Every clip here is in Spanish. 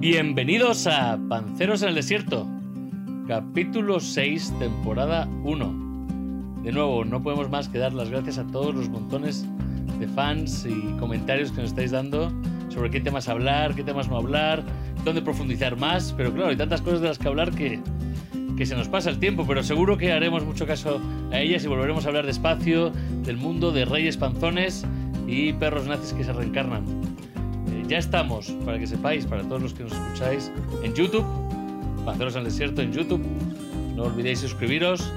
Bienvenidos a Panceros en el Desierto, capítulo 6, temporada 1. De nuevo, no podemos más que dar las gracias a todos los montones de fans y comentarios que nos estáis dando sobre qué temas hablar, qué temas no hablar, dónde profundizar más, pero claro, hay tantas cosas de las que hablar que, que se nos pasa el tiempo, pero seguro que haremos mucho caso a ellas y volveremos a hablar despacio del mundo de reyes panzones y perros nazis que se reencarnan. Ya estamos, para que sepáis, para todos los que nos escucháis, en YouTube, Panceros el Desierto en YouTube, no olvidéis suscribiros,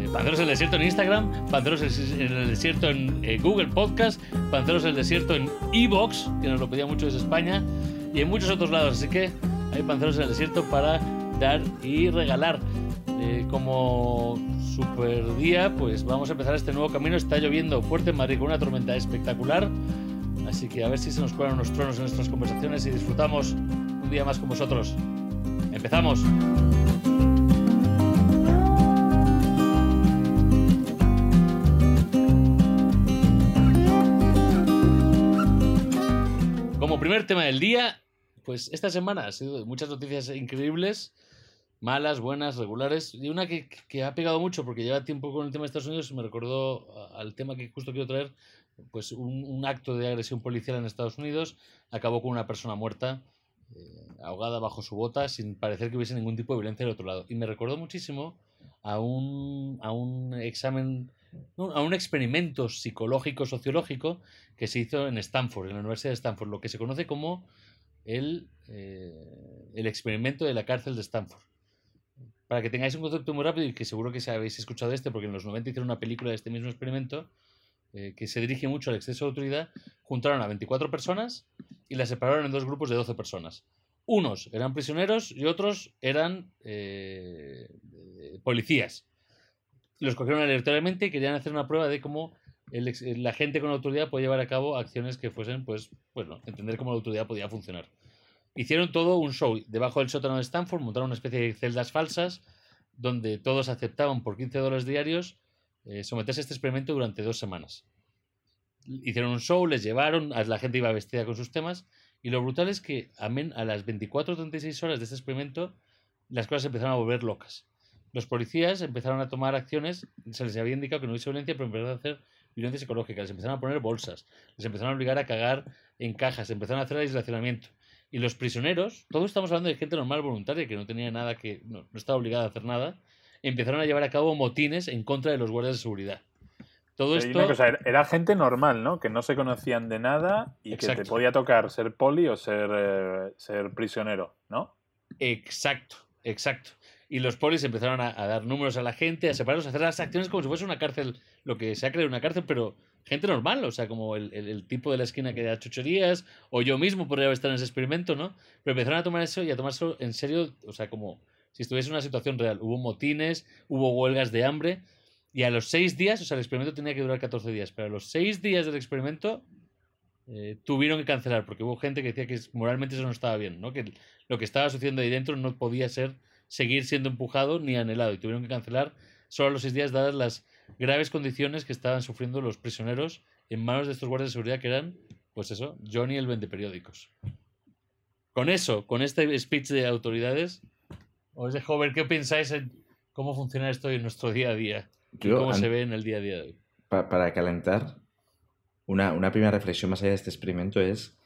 eh, Panceros en el Desierto en Instagram, Panceros en el Desierto en eh, Google Podcast, Panceros en el Desierto en Evox, que nos lo pedía mucho desde España, y en muchos otros lados, así que hay Panceros en el Desierto para dar y regalar. Eh, como super día, pues vamos a empezar este nuevo camino. Está lloviendo fuerte en Madrid con una tormenta espectacular. Así que a ver si se nos cuelan unos tronos en nuestras conversaciones y disfrutamos un día más con vosotros. ¡Empezamos! Como primer tema del día, pues esta semana ha sido muchas noticias increíbles malas, buenas, regulares. Y una que, que, ha pegado mucho porque lleva tiempo con el tema de Estados Unidos me recordó al tema que justo quiero traer, pues un, un acto de agresión policial en Estados Unidos acabó con una persona muerta, eh, ahogada bajo su bota, sin parecer que hubiese ningún tipo de violencia del otro lado. Y me recordó muchísimo a un, a un examen, a un experimento psicológico, sociológico que se hizo en Stanford, en la Universidad de Stanford, lo que se conoce como el, eh, el experimento de la cárcel de Stanford. Para que tengáis un concepto muy rápido y que seguro que habéis escuchado este, porque en los 90 hicieron una película de este mismo experimento, eh, que se dirige mucho al exceso de autoridad, juntaron a 24 personas y las separaron en dos grupos de 12 personas. Unos eran prisioneros y otros eran eh, policías. Los cogieron aleatoriamente y querían hacer una prueba de cómo la gente con autoridad puede llevar a cabo acciones que fuesen, pues, bueno, entender cómo la autoridad podía funcionar. Hicieron todo un show debajo del sótano de Stanford, montaron una especie de celdas falsas donde todos aceptaban por 15 dólares diarios eh, someterse a este experimento durante dos semanas. Hicieron un show, les llevaron, la gente iba vestida con sus temas y lo brutal es que amén, a las 24 o 36 horas de este experimento las cosas empezaron a volver locas. Los policías empezaron a tomar acciones, se les había indicado que no hubiese violencia, pero empezaron a hacer violencia psicológica, les empezaron a poner bolsas, les empezaron a obligar a cagar en cajas, empezaron a hacer aislacionamiento. Y los prisioneros, todos estamos hablando de gente normal voluntaria que no tenía nada que, no, no estaba obligada a hacer nada, empezaron a llevar a cabo motines en contra de los guardias de seguridad. Todo Pero esto. Cosa, era gente normal, ¿no? Que no se conocían de nada y Exacto. que te podía tocar ser poli o ser, eh, ser prisionero, ¿no? Exacto, exacto. Y los polis empezaron a, a, dar números a la gente, a separarlos, a hacer las acciones como si fuese una cárcel, lo que se ha creado una cárcel, pero gente normal, o sea, como el, el, el, tipo de la esquina que da chucherías, o yo mismo podría estar en ese experimento, ¿no? Pero empezaron a tomar eso y a tomarse en serio, o sea, como si estuviese en una situación real. Hubo motines, hubo huelgas de hambre, y a los seis días, o sea, el experimento tenía que durar 14 días, pero a los seis días del experimento eh, tuvieron que cancelar, porque hubo gente que decía que moralmente eso no estaba bien, ¿no? Que lo que estaba sucediendo ahí dentro no podía ser seguir siendo empujado ni anhelado, y tuvieron que cancelar solo a los seis días, dadas las graves condiciones que estaban sufriendo los prisioneros en manos de estos guardias de seguridad que eran, pues eso, Johnny el vende periódicos. Con eso, con este speech de autoridades, os dejo ver qué pensáis en cómo funciona esto en nuestro día a día. Yo, y cómo se ve en el día a día de hoy. Pa para calentar, una, una, primera reflexión más allá de este experimento es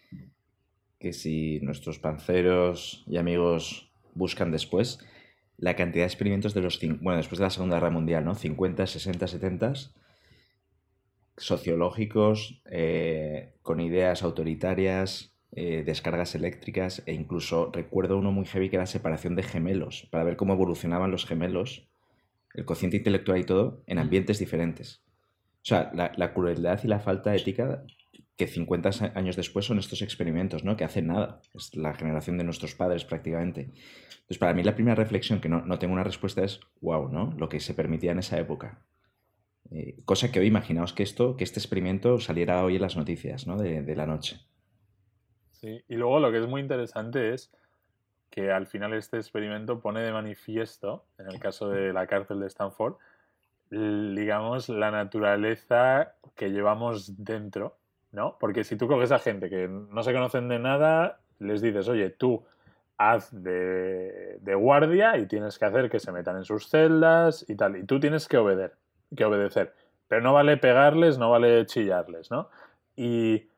que si nuestros panceros y amigos buscan después, la cantidad de experimentos de los, bueno, después de la Segunda Guerra Mundial, ¿no? 50, 60, 70, sociológicos, eh, con ideas autoritarias, eh, descargas eléctricas e incluso recuerdo uno muy heavy que era separación de gemelos, para ver cómo evolucionaban los gemelos, el cociente intelectual y todo, en ambientes diferentes. O sea, la, la crueldad y la falta ética que 50 años después son estos experimentos, ¿no? Que hacen nada. Es la generación de nuestros padres prácticamente. Entonces, para mí la primera reflexión, que no, no tengo una respuesta, es, wow, ¿no? Lo que se permitía en esa época. Eh, cosa que hoy, imaginaos que esto, que este experimento saliera hoy en las noticias, ¿no? De, de la noche. Sí, y luego lo que es muy interesante es que al final este experimento pone de manifiesto, en el caso de la cárcel de Stanford, digamos, la naturaleza que llevamos dentro, ¿no? Porque si tú coges a gente que no se conocen de nada, les dices, oye, tú haz de, de, guardia y tienes que hacer que se metan en sus celdas y tal. Y tú tienes que, obedecer, que obedecer. Pero no vale pegarles, no vale chillarles, ¿no? Y,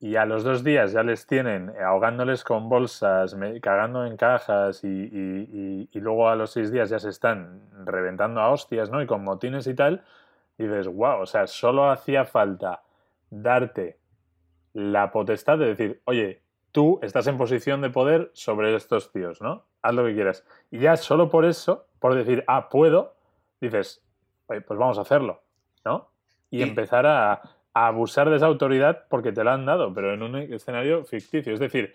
y a los dos días ya les tienen ahogándoles con bolsas, cagando en cajas y, y, y, luego a los seis días ya se están reventando a hostias, ¿no? Y con motines y tal. Y dices, wow, o sea, solo hacía falta darte la potestad de decir, oye, tú estás en posición de poder sobre estos tíos, ¿no? Haz lo que quieras. Y ya solo por eso, por decir, ah, puedo, dices, pues vamos a hacerlo, ¿no? Y, empezar a, abusar de esa autoridad porque te la han dado, pero en un escenario ficticio. Es decir,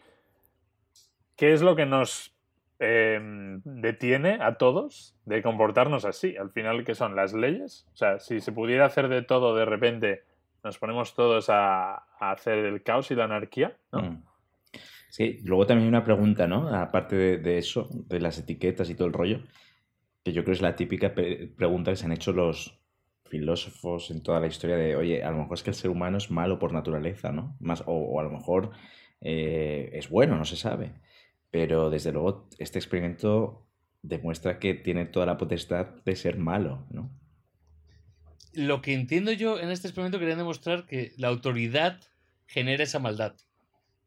¿qué es lo que nos em, detiene a todos de comportarnos así? Al final, ¿qué son las leyes? O sea, si se pudiera hacer de todo de repente, nos ponemos todos a, hacer el caos y la anarquía, ¿no? Mm. Sí, luego también hay una pregunta, ¿no? Aparte de, eso, de las etiquetas y todo el rollo, que yo creo es la típica pregunta que se han hecho los filósofos en toda la historia de, oye, a lo mejor es que el ser humano es malo por naturaleza, ¿no? Más, o, a lo mejor eh, es bueno, no se sabe. Pero desde luego este experimento demuestra que tiene toda la potestad de ser malo, ¿no? Lo que entiendo yo en este experimento quería demostrar que la autoridad genera esa maldad.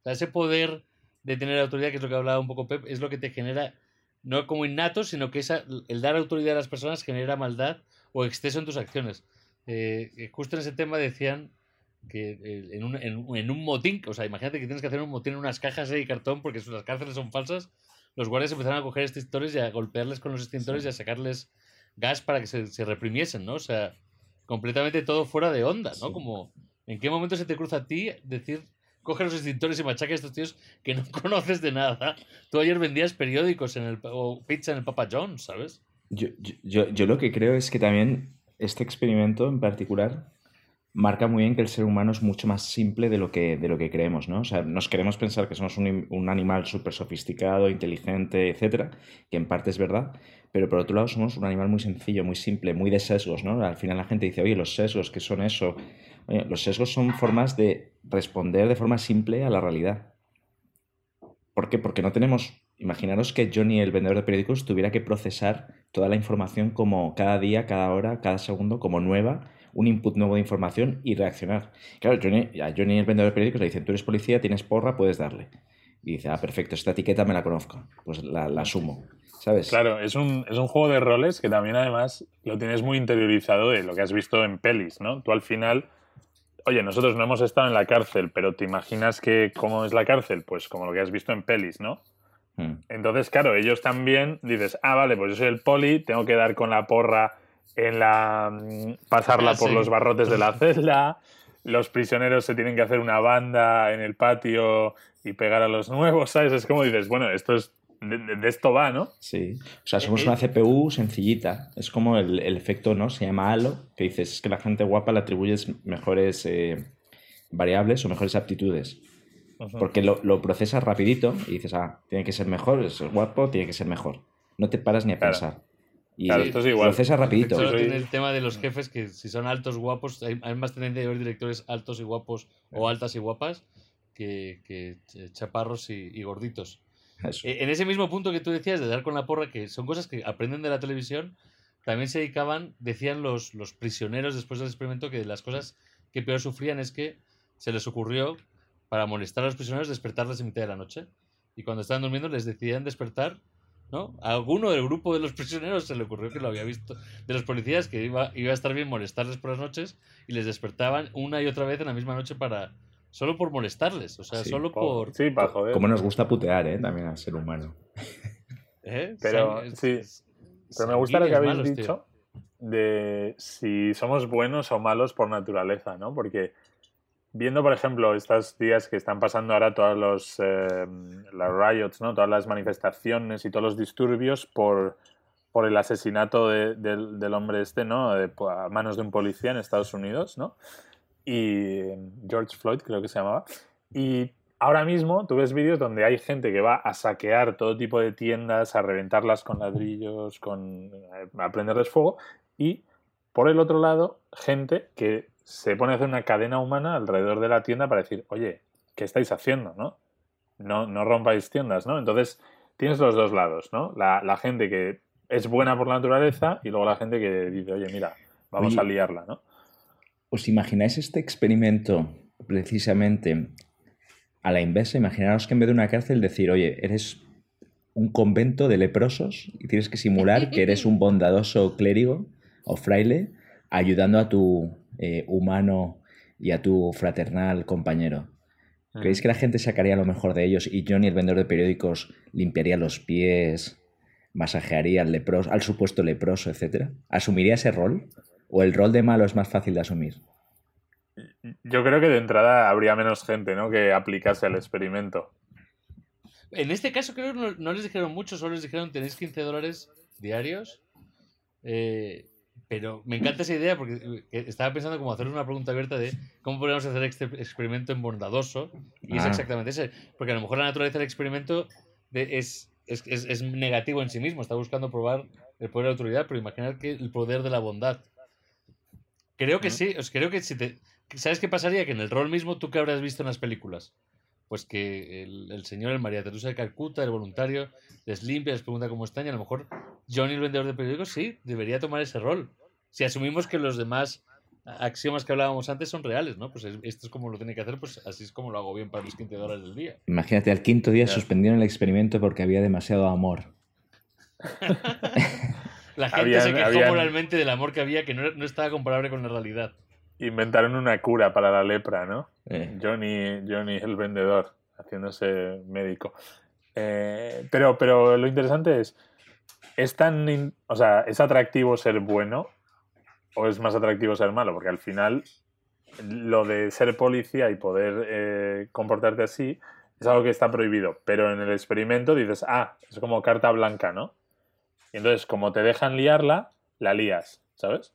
Ese poder de tener autoridad, que es lo que hablaba un poco Pep, es lo que te genera, no como innato, sino que esa, el dar autoridad a las personas genera maldad o exceso en tus acciones. Eh, eh, justo en ese tema decían que eh, en, un, en, un, motín, o sea, imagínate que tienes que hacer un motín en unas cajas de cartón porque las cárceles son falsas, los guardias empezaron a coger extintores y a golpearles con los extintores y a sacarles gas para que se, se, reprimiesen, ¿no? O sea, completamente todo fuera de onda, ¿no? Como, ¿en qué momento se te cruza a ti decir coge los extintores y machaca a estos tíos que no conoces de nada. Tú ayer vendías periódicos en el, o pizza en el Papa John's, ¿sabes? Yo, yo, yo lo que creo es que también este experimento en particular marca muy bien que el ser humano es mucho más simple de lo que, de lo que creemos, ¿no? O sea, nos queremos pensar que somos un, un animal súper sofisticado, inteligente, etcétera, que en parte es verdad, pero por otro lado somos un animal muy sencillo, muy simple, muy de sesgos, ¿no? Al final la gente dice, oye, los sesgos, ¿qué son eso? los sesgos son formas de responder de forma simple a la realidad. ¿Por qué? Porque no tenemos... Imaginaros que Johnny, el vendedor de periódicos, tuviera que procesar toda la información como cada día, cada hora, cada segundo, como nueva, un input nuevo de información y reaccionar. Claro, Johnny, a Johnny, el vendedor de periódicos, le dicen, tú eres policía, tienes porra, puedes darle. Y dice, ah, perfecto, esta etiqueta me la conozco, pues la, la asumo. ¿Sabes? Claro, es un, es un juego de roles que también además lo tienes muy interiorizado de lo que has visto en pelis, ¿no? Tú al final oye, nosotros no hemos estado en la cárcel, pero ¿te imaginas que cómo es la cárcel? Pues como lo que has visto en pelis, ¿no? Hmm. Entonces, claro, ellos también dices, ah, vale, pues yo soy el poli, tengo que dar con la porra en la. Mm, pasarla ah, por los barrotes de la celda. Los prisioneros se tienen que hacer una banda en el patio y pegar a los nuevos, ¿sabes? Es como dices, bueno, esto es de, esto va, ¿no? Sí. O sea, somos eh, una CPU sencillita. Es como el, efecto, ¿no? Se llama halo, que dices que la gente guapa le atribuyes mejores eh, variables o mejores aptitudes. Porque lo, lo, procesas rapidito y dices, ah, tiene que ser mejor, es guapo, tiene que ser mejor. No te paras ni a pensar. Y claro, esto es igual. procesas rapidito. Solo tiene el tema de los jefes que si son altos, guapos, hay, más tendencia de ver directores altos y guapos o altas y guapas que, que chaparros y gorditos. Eh, en ese mismo punto que tú decías de dar con la porra, que son cosas que aprenden de la televisión, también se dedicaban, decían los, los prisioneros después del experimento, que las cosas que peor sufrían es que se les ocurrió, para molestar a los prisioneros, despertarles en mitad de la noche. Y cuando estaban durmiendo les decidían despertar, ¿no? A alguno del grupo de los prisioneros se le ocurrió que lo había visto, de los policías, que iba, iba a estar bien molestarles por las noches, y les despertaban una y otra vez en la misma noche para, Solo por molestarles, o sea, solo por... Sí, para joder. Como nos gusta putear, ¿eh? También al ser humano. ¿Eh? Pero, sí. Pero me gusta lo que habéis dicho de si somos buenos o malos por naturaleza, ¿no? Porque viendo, por ejemplo, estos días que están pasando ahora todos los eh, las riots, ¿no? Todas las manifestaciones y todos los disturbios por, por el asesinato del hombre este, ¿no? a manos de un policía en Estados Unidos, ¿no? y George Floyd, creo que se llamaba. Y ahora mismo tú ves vídeos donde hay gente que va a saquear todo tipo de tiendas, a reventarlas con ladrillos, con, eh, a prenderles fuego. Y por el otro lado, gente que se pone a hacer una cadena humana alrededor de la tienda para decir, oye, ¿qué estáis haciendo? ¿No? No, no rompáis tiendas, ¿no? Entonces, tienes los dos lados, ¿no? La, la gente que es buena por la naturaleza y luego la gente que dice, oye, mira, vamos Oye, a liarla, ¿no? ¿Os imagináis este experimento precisamente a la inversa? Imaginaros que en vez de una cárcel decir, oye, eres un convento de leprosos y tienes que simular que eres un bondadoso clérigo o fraile ayudando a tu eh, humano y a tu fraternal compañero. ¿Creéis que la gente sacaría lo mejor de ellos y Johnny, el vendedor de periódicos, limpiaría los pies, masajearía al, leproso, al supuesto leproso, etcétera? ¿Asumiría ese rol? ¿O el rol de malo es más fácil de asumir? Yo creo que de entrada habría menos gente, ¿no? Que aplicase el experimento. En este caso creo que no, no les dijeron mucho, solo les dijeron tenéis 15 dólares diarios. Eh, pero me encanta esa idea porque eh, que estaba pensando como hacer una pregunta abierta de cómo podríamos hacer este experimento en bondadoso. Y es exactamente ese. Porque a lo mejor la naturaleza del experimento de- es, es, es- es negativo en sí mismo. Está buscando probar el poder de la autoridad, pero imaginar que el poder de la bondad. Creo que sí. Os creo que si te. ¿Sabes qué pasaría? Que en el rol mismo, ¿tú qué habrás visto en las películas? Pues que el, el señor, el María Teresa de Calcuta, el voluntario, les limpia, les pregunta cómo están y a lo mejor Johnny, el vendedor de periódicos, sí, debería tomar ese rol. Si asumimos que los demás axiomas que hablábamos antes son reales, ¿no? Pues es- esto es como lo tiene que hacer, pues así es como lo hago bien para mis 15 dólares del día. Imagínate, al quinto día suspendieron el experimento porque había demasiado amor. La gente se quejó habían- moralmente del amor que había, que no, no estaba comparable con la realidad. Inventaron una cura para la lepra, ¿no? Eh, Johnny, Johnny el vendedor, haciéndose médico. Eh, pero, pero lo interesante es, ¿es tan, in- o sea, ¿es atractivo ser bueno o es más atractivo ser malo? Porque al final lo de ser policía y poder eh, comportarte así es algo que está prohibido. Pero en el experimento dices, ah, es como carta blanca, ¿no? Y entonces, como te dejan liarla, la lías, ¿sabes?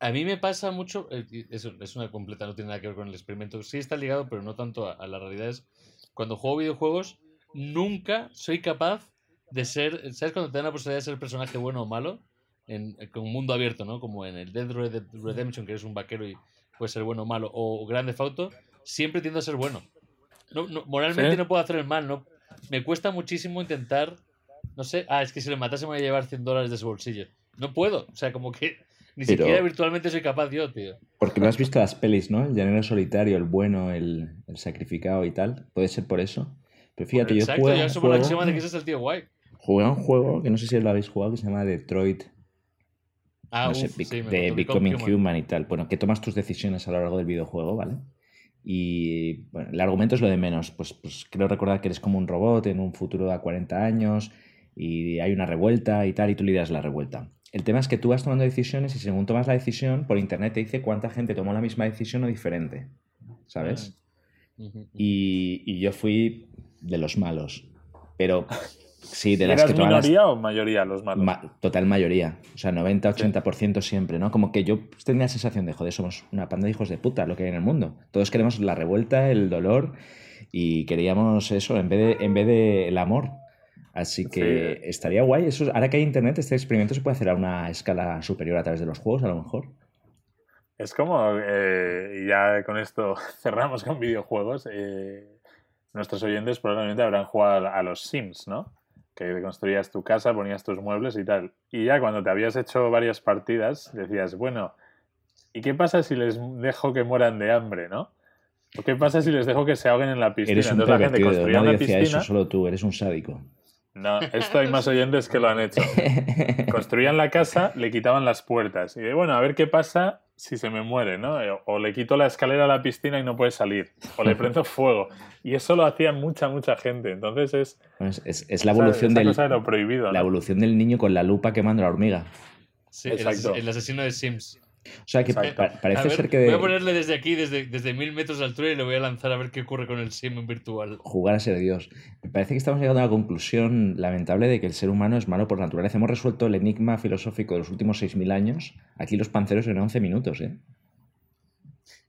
A mí me pasa mucho, eh, y eso es una completa, no tiene nada que ver con el experimento. Sí está ligado, pero no tanto a, a la realidad. Es cuando juego videojuegos, nunca soy capaz de ser. ¿Sabes cuando te dan la posibilidad de ser personaje bueno o malo? En, en- con un mundo abierto, ¿no? Como en el Dead Red Redemption, que eres un vaquero y puedes ser bueno o malo. O Grand Theft Auto, siempre tiendo a ser bueno. No, no- moralmente ¿Sí? no puedo hacer el mal, no. Me cuesta muchísimo intentar. No sé. Ah, es que si le matase me voy a llevar 100 dólares de su bolsillo. No puedo. O sea, como que ni Pero- siquiera virtualmente soy capaz yo, tío. porque no has visto las pelis, ¿no? El llanero solitario, el bueno, el, el sacrificado y tal. Puede ser por eso. Pero fíjate, yo Exacto, a ya somos juego, axioma de que ese es el tío guay. jugué a un juego que no sé si lo habéis jugado, que se llama Detroit, Ah, no uf, sí, de Becoming Human. y tal. Bueno, que tomas tus decisiones a lo largo del videojuego, ¿vale? Y bueno, el argumento es lo de menos. Pues, pues creo recordar que eres como un robot en un futuro a 40 años y hay una revuelta y tal, y tú lideras la revuelta. El tema es que tú vas tomando decisiones y según tomas la decisión, por internet te dice cuánta gente tomó la misma decisión o diferente. ¿Sabes? Ujú. Y, y yo fui de los malos. Pero sí, de ¿Y las ¿Eras que las, minoría o mayoría los malos? Ma- total mayoría. O sea, 90-80% siempre, ¿no? Como que yo tenía la sensación de, joder, somos una panda de hijos de puta, lo que hay en el mundo. Todos queremos la revuelta, el dolor y queríamos eso en vez de, en vez de el amor. Así que Sí. estaría guay. Eso, ahora que hay internet, este experimento se puede hacer a una escala superior a través de los juegos, a lo mejor. Es como, eh, ya con esto cerramos con videojuegos, eh, nuestros oyentes probablemente habrán jugado a los Sims, ¿no? Que construías tu casa, ponías tus muebles y tal. Y ya cuando te habías hecho varias partidas, decías, bueno, ¿y qué pasa si les dejo que mueran de hambre, no? ¿O qué pasa si les dejo que se ahoguen en la piscina? Eres un Entonces la gente construía nadie una decía piscina. eso, solo tú, eres un sádico. No, esto hay más oyentes que lo han hecho. Construían la casa, le quitaban las puertas. Y de, bueno, a ver qué pasa si se me muere, ¿no? Eh, O le quito la escalera a la piscina y no puede salir. O le prendo fuego. Y eso lo hacía mucha, mucha gente. Entonces es, Bueno, es, es- es la evolución esa del, cosa de lo prohibido. ¿no? la evolución del niño con la lupa quemando la hormiga. Sí, Exacto. el asesino de Sims. O sea que pa- parece ver, ser que Voy a ponerle desde aquí, desde, desde mil metros de altura, y le voy a lanzar a ver qué ocurre con el Sim virtual. jugar a ser Dios. Me parece que estamos llegando a la conclusión lamentable de que el ser humano es malo por naturaleza. Hemos resuelto el enigma filosófico de los últimos 6.000 años. Aquí los panceros en 11 minutos, ¿eh?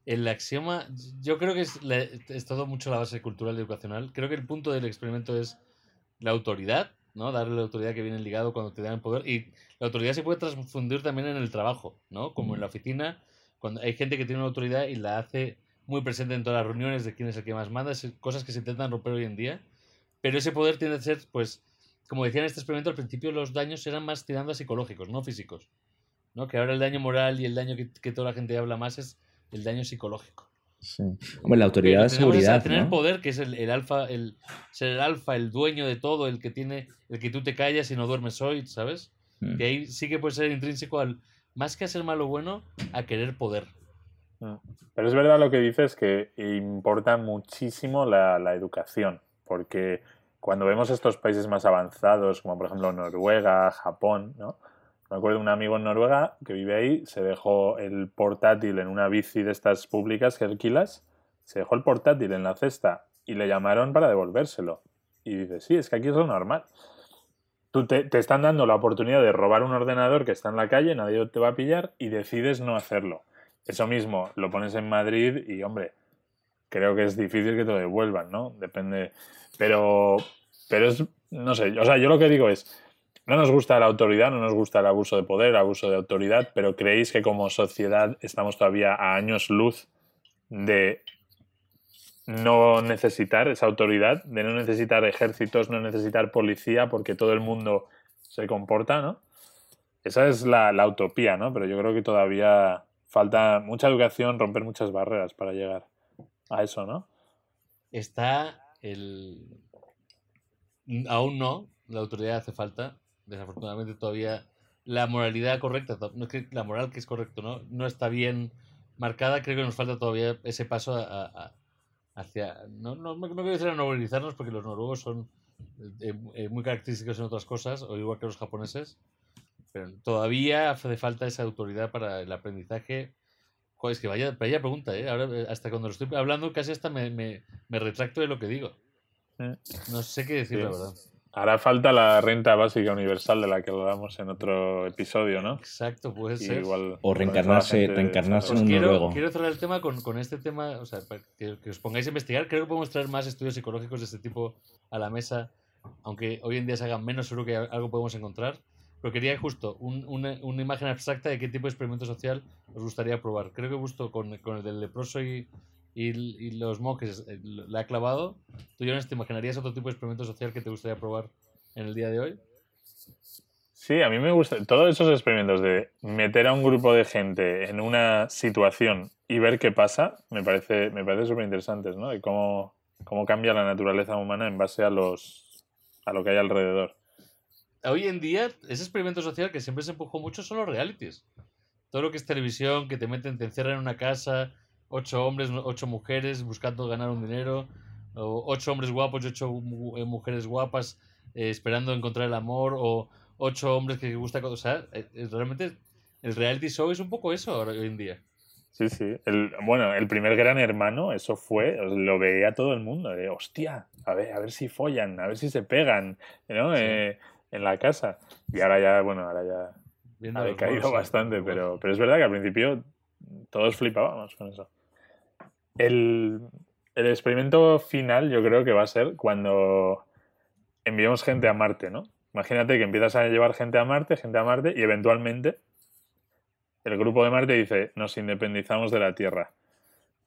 El axioma, yo creo que es, la- es todo mucho la base cultural y educacional. Creo que el punto del experimento es la autoridad, ¿no? Darle la autoridad que viene ligado cuando te dan el poder. Y la autoridad se puede transfundir también en el trabajo, ¿no? Como en la oficina, cuando hay gente que tiene una autoridad y la hace muy presente en todas las reuniones de quién es el que más manda, es cosas que se intentan romper hoy en día. Pero ese poder tiene que ser, pues, como decía en este experimento, al principio los daños eran más tirando a psicológicos, no físicos. ¿no? Que ahora el daño moral y el daño que, que toda la gente habla más es el daño psicológico. Sí. Hombre, la autoridad de seguridad. Es tener ¿no? poder, que es el, el alfa, el ser el alfa, el dueño de todo, el que tiene, el que tú te callas y no duermes hoy, ¿sabes? Mm. Que ahí sí que puede ser intrínseco al, más que a ser malo o bueno, a querer poder. Mm. Pero es verdad lo que dices que importa muchísimo la, la educación, porque cuando vemos estos países más avanzados, como por ejemplo Noruega, Japón, ¿no? Me acuerdo de un amigo en Noruega que vive ahí, se dejó el portátil en una bici de estas públicas que alquilas, se dejó el portátil en la cesta y le llamaron para devolvérselo. Y dice, sí, es que aquí es lo normal. Tú te, te están dando la oportunidad de robar un ordenador que está en la calle, nadie te va a pillar y decides no hacerlo. Eso mismo, lo pones en Madrid y, hombre, creo que es difícil que te lo devuelvan, ¿no? Depende. Pero, pero es, no sé, o sea, yo lo que digo es, no nos gusta la autoridad, no nos gusta el abuso de poder, el abuso de autoridad, pero creéis que como sociedad estamos todavía a años luz de no necesitar esa autoridad, de no necesitar ejércitos, no necesitar policía, porque todo el mundo se comporta, ¿no? Esa es la, la utopía, ¿no? Pero yo creo que todavía falta mucha educación, romper muchas barreras para llegar a eso, ¿no? Está el... Aún no, la autoridad hace falta. Desafortunadamente todavía la moralidad correcta, no es que la moral que es correcto, ¿no? No está bien marcada. Creo que nos falta todavía ese paso a, a, hacia... No, no, no quiero decir a normalizarnos porque los noruegos son eh, eh, muy característicos en otras cosas, o igual que los japoneses. Pero todavía hace falta esa autoridad para el aprendizaje. Joder, es que vaya, vaya pregunta, ¿eh? Ahora, hasta cuando lo estoy hablando, casi hasta me, me, me retracto de lo que digo. No sé qué decir, Sí. la verdad. Hará falta la renta básica universal de la que hablamos en otro episodio, ¿no? Exacto, puede ser. igual O reencarnarse- reencarnarse en un quiero, noruego. quiero cerrar el tema con, con este tema, o sea, para que, que os pongáis a investigar. Creo que podemos traer más estudios psicológicos de este tipo a la mesa, aunque hoy en día se hagan menos, seguro que algo podemos encontrar. Pero quería justo un- una, una imagen abstracta de qué tipo de experimento social os gustaría probar. Creo que justo con, con el del leproso y, y, y los monjes eh, le ha clavado. ¿Tú, Jonas, te imaginarías otro tipo de experimento social que te gustaría probar en el día de hoy? Sí, a mí me gusta. Todos esos experimentos de meter a un grupo de gente en una situación y ver qué pasa, me parece, me parece súper interesantes, ¿no? De cómo, cómo cambia la naturaleza humana en base a los a lo que hay alrededor. hoy en día, ese experimento social que siempre se empujó mucho son los realities. Todo lo que es televisión, que te meten, te encierran en una casa, ocho hombres, ocho mujeres buscando ganar un dinero, o ocho hombres guapos y ocho eh, mujeres guapas eh, esperando encontrar el amor, o ocho hombres que gusta... O sea, eh, eh, realmente el reality show es un poco eso ahora, hoy en día. Sí, sí. El, bueno, el primer gran hermano, eso fue, lo veía todo el mundo. De, hostia, a ver, a ver si follan, a ver si se pegan, ¿no? Sí. Eh, en la casa. Y ahora ya, bueno, ahora ya ha decaído bastante, pero, pero es verdad que al principio todos flipábamos con eso. El, el experimento final yo creo que va a ser cuando enviemos gente a Marte, ¿no? Imagínate que empiezas a llevar gente a Marte, gente a Marte, y eventualmente el grupo de Marte dice, nos independizamos de la Tierra.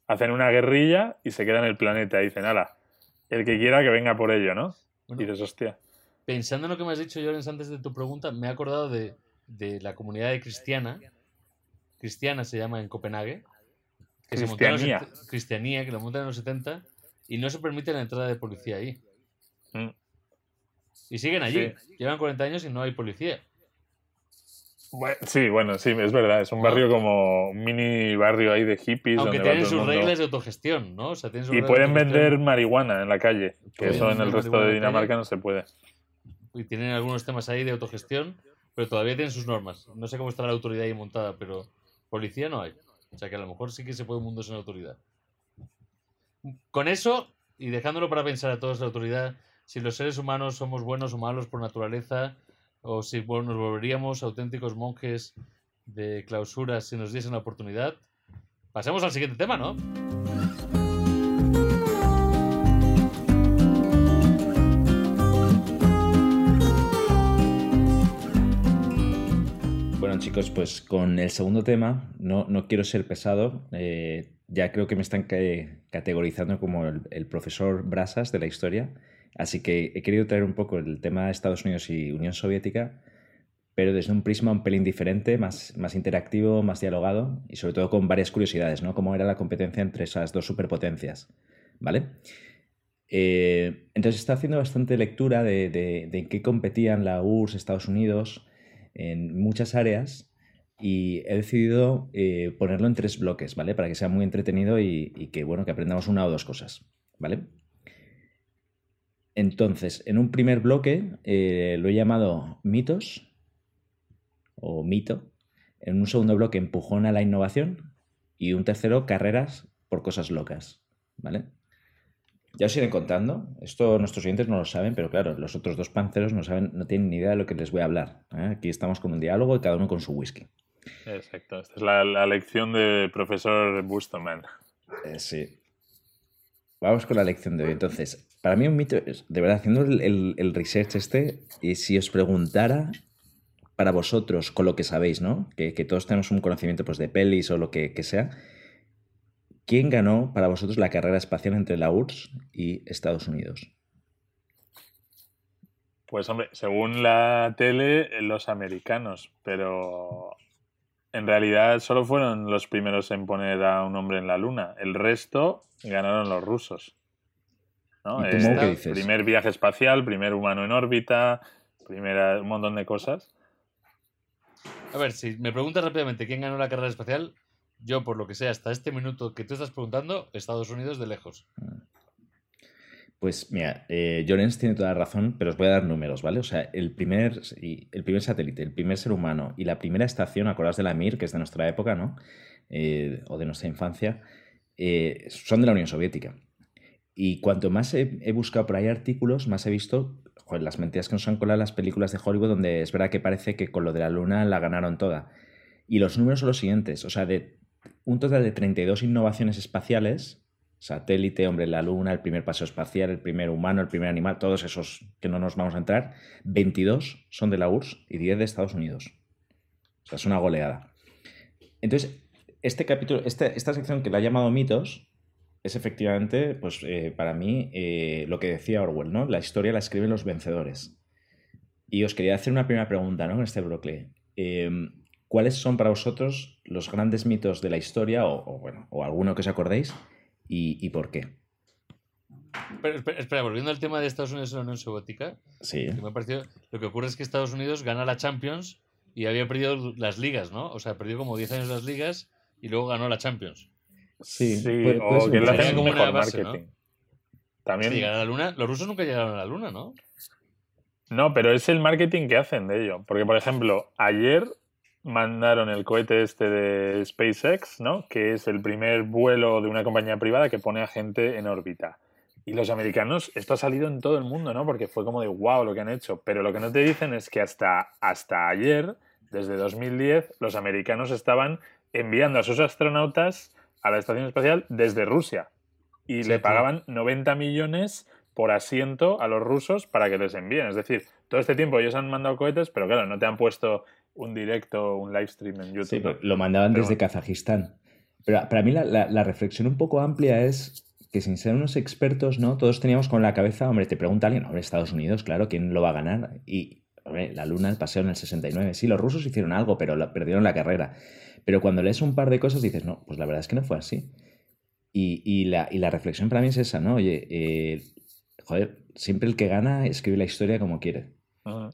Hacen una guerrilla y se queda en el planeta. Y dicen, ala, el que quiera que venga por ello, ¿no? Bueno, Y dices, hostia. Pensando en lo que me has dicho, Llorens, antes de tu pregunta, me he acordado de, de la comunidad de cristiana. Cristiana se llama en Copenhague. Que se montó en los Cristianía. cristianía, que lo montan en los 70 y no se permite la entrada de policía ahí. Mm. Y siguen allí. Llevan 40 años y no hay policía. Bueno, sí, bueno, sí, es verdad. Es un barrio como un mini barrio ahí de hippies. Aunque donde tienen sus reglas de autogestión, ¿no? O sea, tienen sus Y pueden vender marihuana en la calle, que eso en el resto de. Dinamarca no se puede. Y tienen algunos temas ahí de autogestión, pero todavía tienen sus normas. No sé cómo está la autoridad ahí montada, pero policía no hay. O sea que a lo mejor sí que se puede un mundo sin autoridad. Con eso, y dejándolo para pensar a todos la autoridad, si los seres humanos somos buenos o malos por naturaleza, o si bueno, nos volveríamos auténticos monjes de clausura si nos diesen la oportunidad, pasemos al siguiente tema, ¿no? Bueno, chicos, pues con el segundo tema, no, no quiero ser pesado, eh, ya creo que me están ca- categorizando como el, profesor Brasas de la historia, Así que he querido traer un poco el tema de Estados Unidos y Unión Soviética, pero desde un prisma un pelín diferente, más, más interactivo, más dialogado y sobre todo con varias curiosidades, ¿no? Cómo era la competencia entre esas dos superpotencias, ¿vale? Eh, entonces está haciendo bastante lectura de, de, en qué competían la URSS, Estados Unidos, en muchas áreas y he decidido eh, ponerlo en tres bloques, ¿vale? Para que sea muy entretenido y, que, bueno, que aprendamos una o dos cosas, ¿vale? Entonces, en un primer bloque eh, lo he llamado mitos o mito. En un segundo bloque, empujón a la innovación. Y un tercero, carreras por cosas locas. ¿Vale? Ya os iré contando. Esto nuestros oyentes no lo saben, pero claro, los otros dos panceros no saben, no tienen ni idea de lo que les voy a hablar. ¿eh? Aquí estamos con un diálogo y cada uno con su whisky. Exacto. Esta es la, lección de profesor Bustoman. Eh, sí. Vamos con la lección de hoy. Entonces, para mí un mito, de verdad, haciendo el, research este, y si os preguntara para vosotros, con lo que sabéis, ¿no? Que, todos tenemos un conocimiento pues, de pelis o lo que, sea, ¿quién ganó para vosotros la carrera espacial entre la URSS y Estados Unidos? Pues hombre, según la tele, los americanos, pero en realidad solo fueron los primeros en poner a un hombre en la luna. El resto ganaron los rusos. ¿no? Primer viaje espacial, primer humano en órbita, primera, un montón de cosas. A ver, si me preguntas rápidamente quién ganó la carrera espacial, yo por lo que sé, hasta este minuto que tú estás preguntando, Estados Unidos de lejos. Pues mira, eh, tiene toda la razón, pero os voy a dar números, ¿vale? O sea, el primer, el primer satélite, el primer ser humano y la primera estación, acordaos de la Mir, que es de nuestra época, ¿no? Eh, o de nuestra infancia, eh, son de la Unión Soviética. Y cuanto más he, buscado por ahí artículos, más he visto las mentiras que nos han colado las películas de Hollywood, donde es verdad que parece que con lo de la luna la ganaron toda. Y los números son los siguientes: o sea, de un total de 32 innovaciones espaciales, satélite, hombre, la luna, el primer paso espacial, el primer humano, el primer animal, todos esos que no nos vamos a entrar, 22 son de la URSS y 10 de Estados Unidos. O sea, es una goleada. Entonces, este capítulo, este, esta sección que la ha llamado mitos, es efectivamente, pues eh, para mí, eh, lo que decía Orwell, ¿no? La historia la escriben los vencedores. Y os quería hacer una primera pregunta, ¿no? En este bloque. Em, ¿Cuáles son para vosotros los grandes mitos de la historia, o, bueno, o alguno que os acordéis, y, por qué? espera, volviendo al tema de Estados Unidos y la Unión Soviética, sí. me lo que ocurre es que Estados Unidos gana la Champions y había perdido las ligas, ¿no? O sea, perdió como 10 años las ligas y luego ganó la Champions. Sí, o que le hacen mejor marketing. También... A la luna, los rusos nunca llegaron a la luna, ¿no? No, pero es el marketing que hacen de ello. Porque, por ejemplo, ayer mandaron el cohete este de SpaceX, ¿no? Que es el primer vuelo de una compañía privada que pone a gente en órbita. Y los americanos, esto ha salido en todo el mundo, ¿no? Porque fue como de wow lo que han hecho. Pero lo que no te dicen es que hasta, hasta ayer, desde 2010, los americanos estaban enviando a sus astronautas a la estación espacial desde Rusia y le pagaban 90 millones por asiento a los rusos para que les envíen. Es decir, todo este tiempo ellos han mandado cohetes, pero claro, no te han puesto un directo, un live stream en YouTube. Sí, lo mandaban desde Kazajistán. Pero para mí la, reflexión un poco amplia es que sin ser unos expertos, ¿no? Todos teníamos con la cabeza, hombre, te pregunta alguien, hombre, Estados Unidos, claro, ¿quién lo va a ganar? Y, hombre, la luna, el paseo en el 69. Sí, los rusos hicieron algo, pero perdieron la carrera. Pero cuando lees un par de cosas dices, no, pues la verdad es que no fue así. Y, la, reflexión para mí es esa, ¿no? Oye, eh, joder, siempre el que gana escribe la historia como quiere.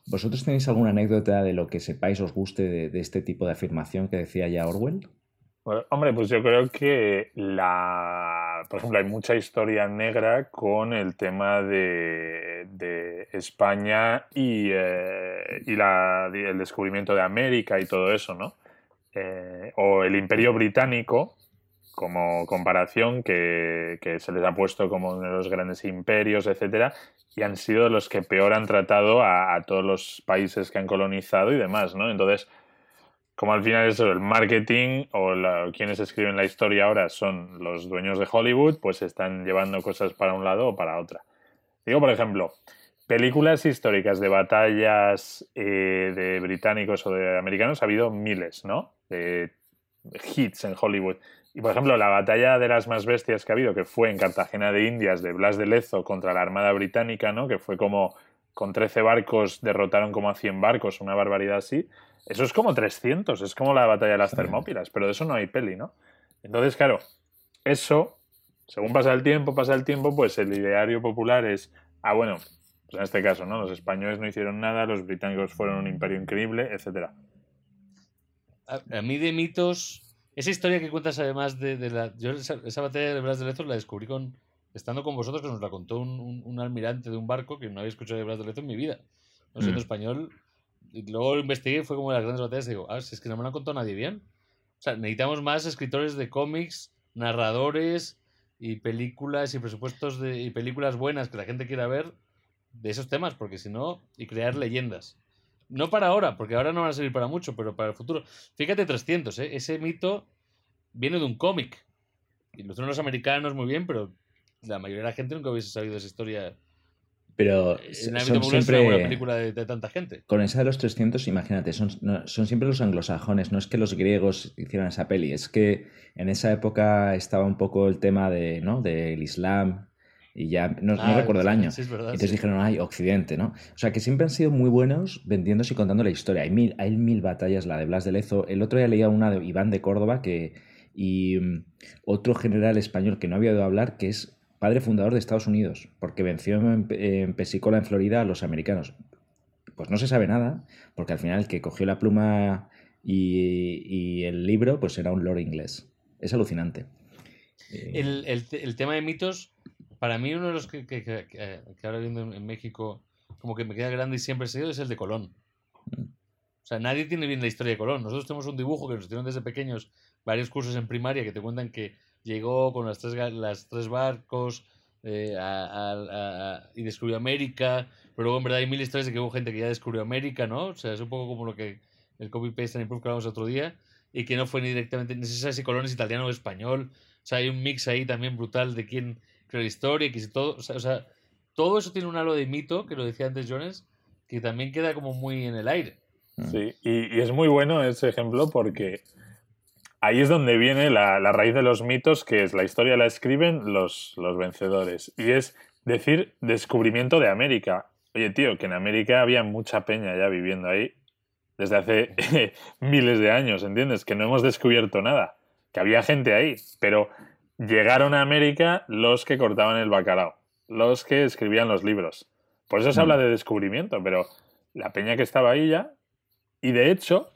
¿Vosotros tenéis alguna anécdota de lo que sepáis os guste de, este tipo de afirmación que decía ya Orwell? hombre, pues yo creo que la, por ejemplo, hay mucha historia negra con el tema de, España y, eh, y el descubrimiento de América y todo eso, ¿no? Eh, o el Imperio Británico, como comparación, que, se les ha puesto como uno de los grandes imperios, etcétera, y han sido los que peor han tratado a, todos los países que han colonizado y demás, ¿no? Entonces, como al final eso, el marketing o quienes escriben la historia ahora son los dueños de Hollywood, pues están llevando cosas para un lado o para otra. Digo, por ejemplo, Películas históricas de batallas eh, de británicos o de americanos ha habido miles, ¿no? De hits en Hollywood. Y por ejemplo, la batalla de las más bestias que ha habido, que fue en Cartagena de Indias de Blas de Lezo contra la Armada Británica, ¿no? Que fue como con 13 barcos derrotaron como a 100 barcos, una barbaridad así. Eso es como 300, es como la batalla de las Termópilas, pero de eso no hay peli, ¿no? Entonces, claro, eso, según pasa el tiempo, pasa el tiempo, pues el ideario popular es, ah, bueno, pues en este caso, ¿no? Los españoles no hicieron nada, los británicos fueron un imperio increíble, etcétera. A, a mí de mitos, esa historia que cuentas además de, de la... Yo esa, esa batalla de Blas de Lezo la descubrí con, estando con vosotros, que nos la contó un, un, un almirante de un barco que no había escuchado de Blas de Lezo en mi vida. No siendo Mm. español. Y luego lo investigué y fue como de las grandes batallas y digo, ah, si es que no me lo ha contado nadie bien. O sea, necesitamos más escritores de cómics, narradores y películas y presupuestos de y películas buenas que la gente quiera ver de esos temas, porque si no, y crear leyendas. No para ahora, porque ahora no van a servir para mucho, pero para el futuro. Fíjate 300, ¿eh? ese mito viene de un cómic. Hicieron los americanos muy bien, pero la mayoría de la gente nunca hubiese sabido esa historia Pero en el son una siempre... buena película de, de tanta gente. Con esa de los 300, imagínate, son, no- son siempre los anglosajones, no es que los griegos hicieran esa peli, es que en esa época estaba un poco el tema de, ¿no? del Islam y ya, no, no Ah, recuerdo el año. sí, es verdad, Entonces sí. dijeron, ay, Occidente, ¿no? O sea, que siempre han sido muy buenos vendiéndose y contando la historia. Hay mil, hay mil batallas, la de Blas de Lezo. El otro día leía una de Iván de Córdoba que, y mm, otro general español que no había oído hablar, que es padre fundador de Estados Unidos, porque venció en, en Pensacola, en Florida, a los americanos. Pues no se sabe nada, porque al final el que cogió la pluma y, y el libro, pues era un lord inglés. Es alucinante. El, el tema de mitos, para mí uno de los que, que, que- que- que ahora viendo en, México, como que me queda grande y siempre seguido, es el de Colón. Mm. O sea, nadie tiene bien la historia de Colón. Nosotros tenemos un dibujo que nos hicieron desde pequeños, varios cursos en primaria que te cuentan que llegó con las tres, las tres barcos eh, a- a- a- y descubrió América, pero luego en verdad hay mil historias de que hubo gente que ya descubrió América, ¿no? O sea, es un poco como lo que el copy-paste and improve que hablamos otro día, y que no fue ni directamente, no sabe si Colón es italiano o español, o sea, hay un mix ahí también brutal de quién creó la historia, y todo, o sea, todo eso tiene un halo de mito, que lo decía antes Jones, que también queda como muy en el aire. mm. Sí, y, y es muy bueno ese ejemplo porque ahí es donde viene la, la raíz de los mitos, que es la historia la escriben los, los vencedores. Y es decir, descubrimiento de América. Oye, tío, que en América había mucha peña ya viviendo ahí desde hace miles de años, ¿entiendes? Que no hemos descubierto nada, que había gente ahí, pero llegaron a América los que cortaban el bacalao, los que escribían los libros. Por eso se Mm. habla de descubrimiento, pero la peña que estaba ahí ya y de hecho,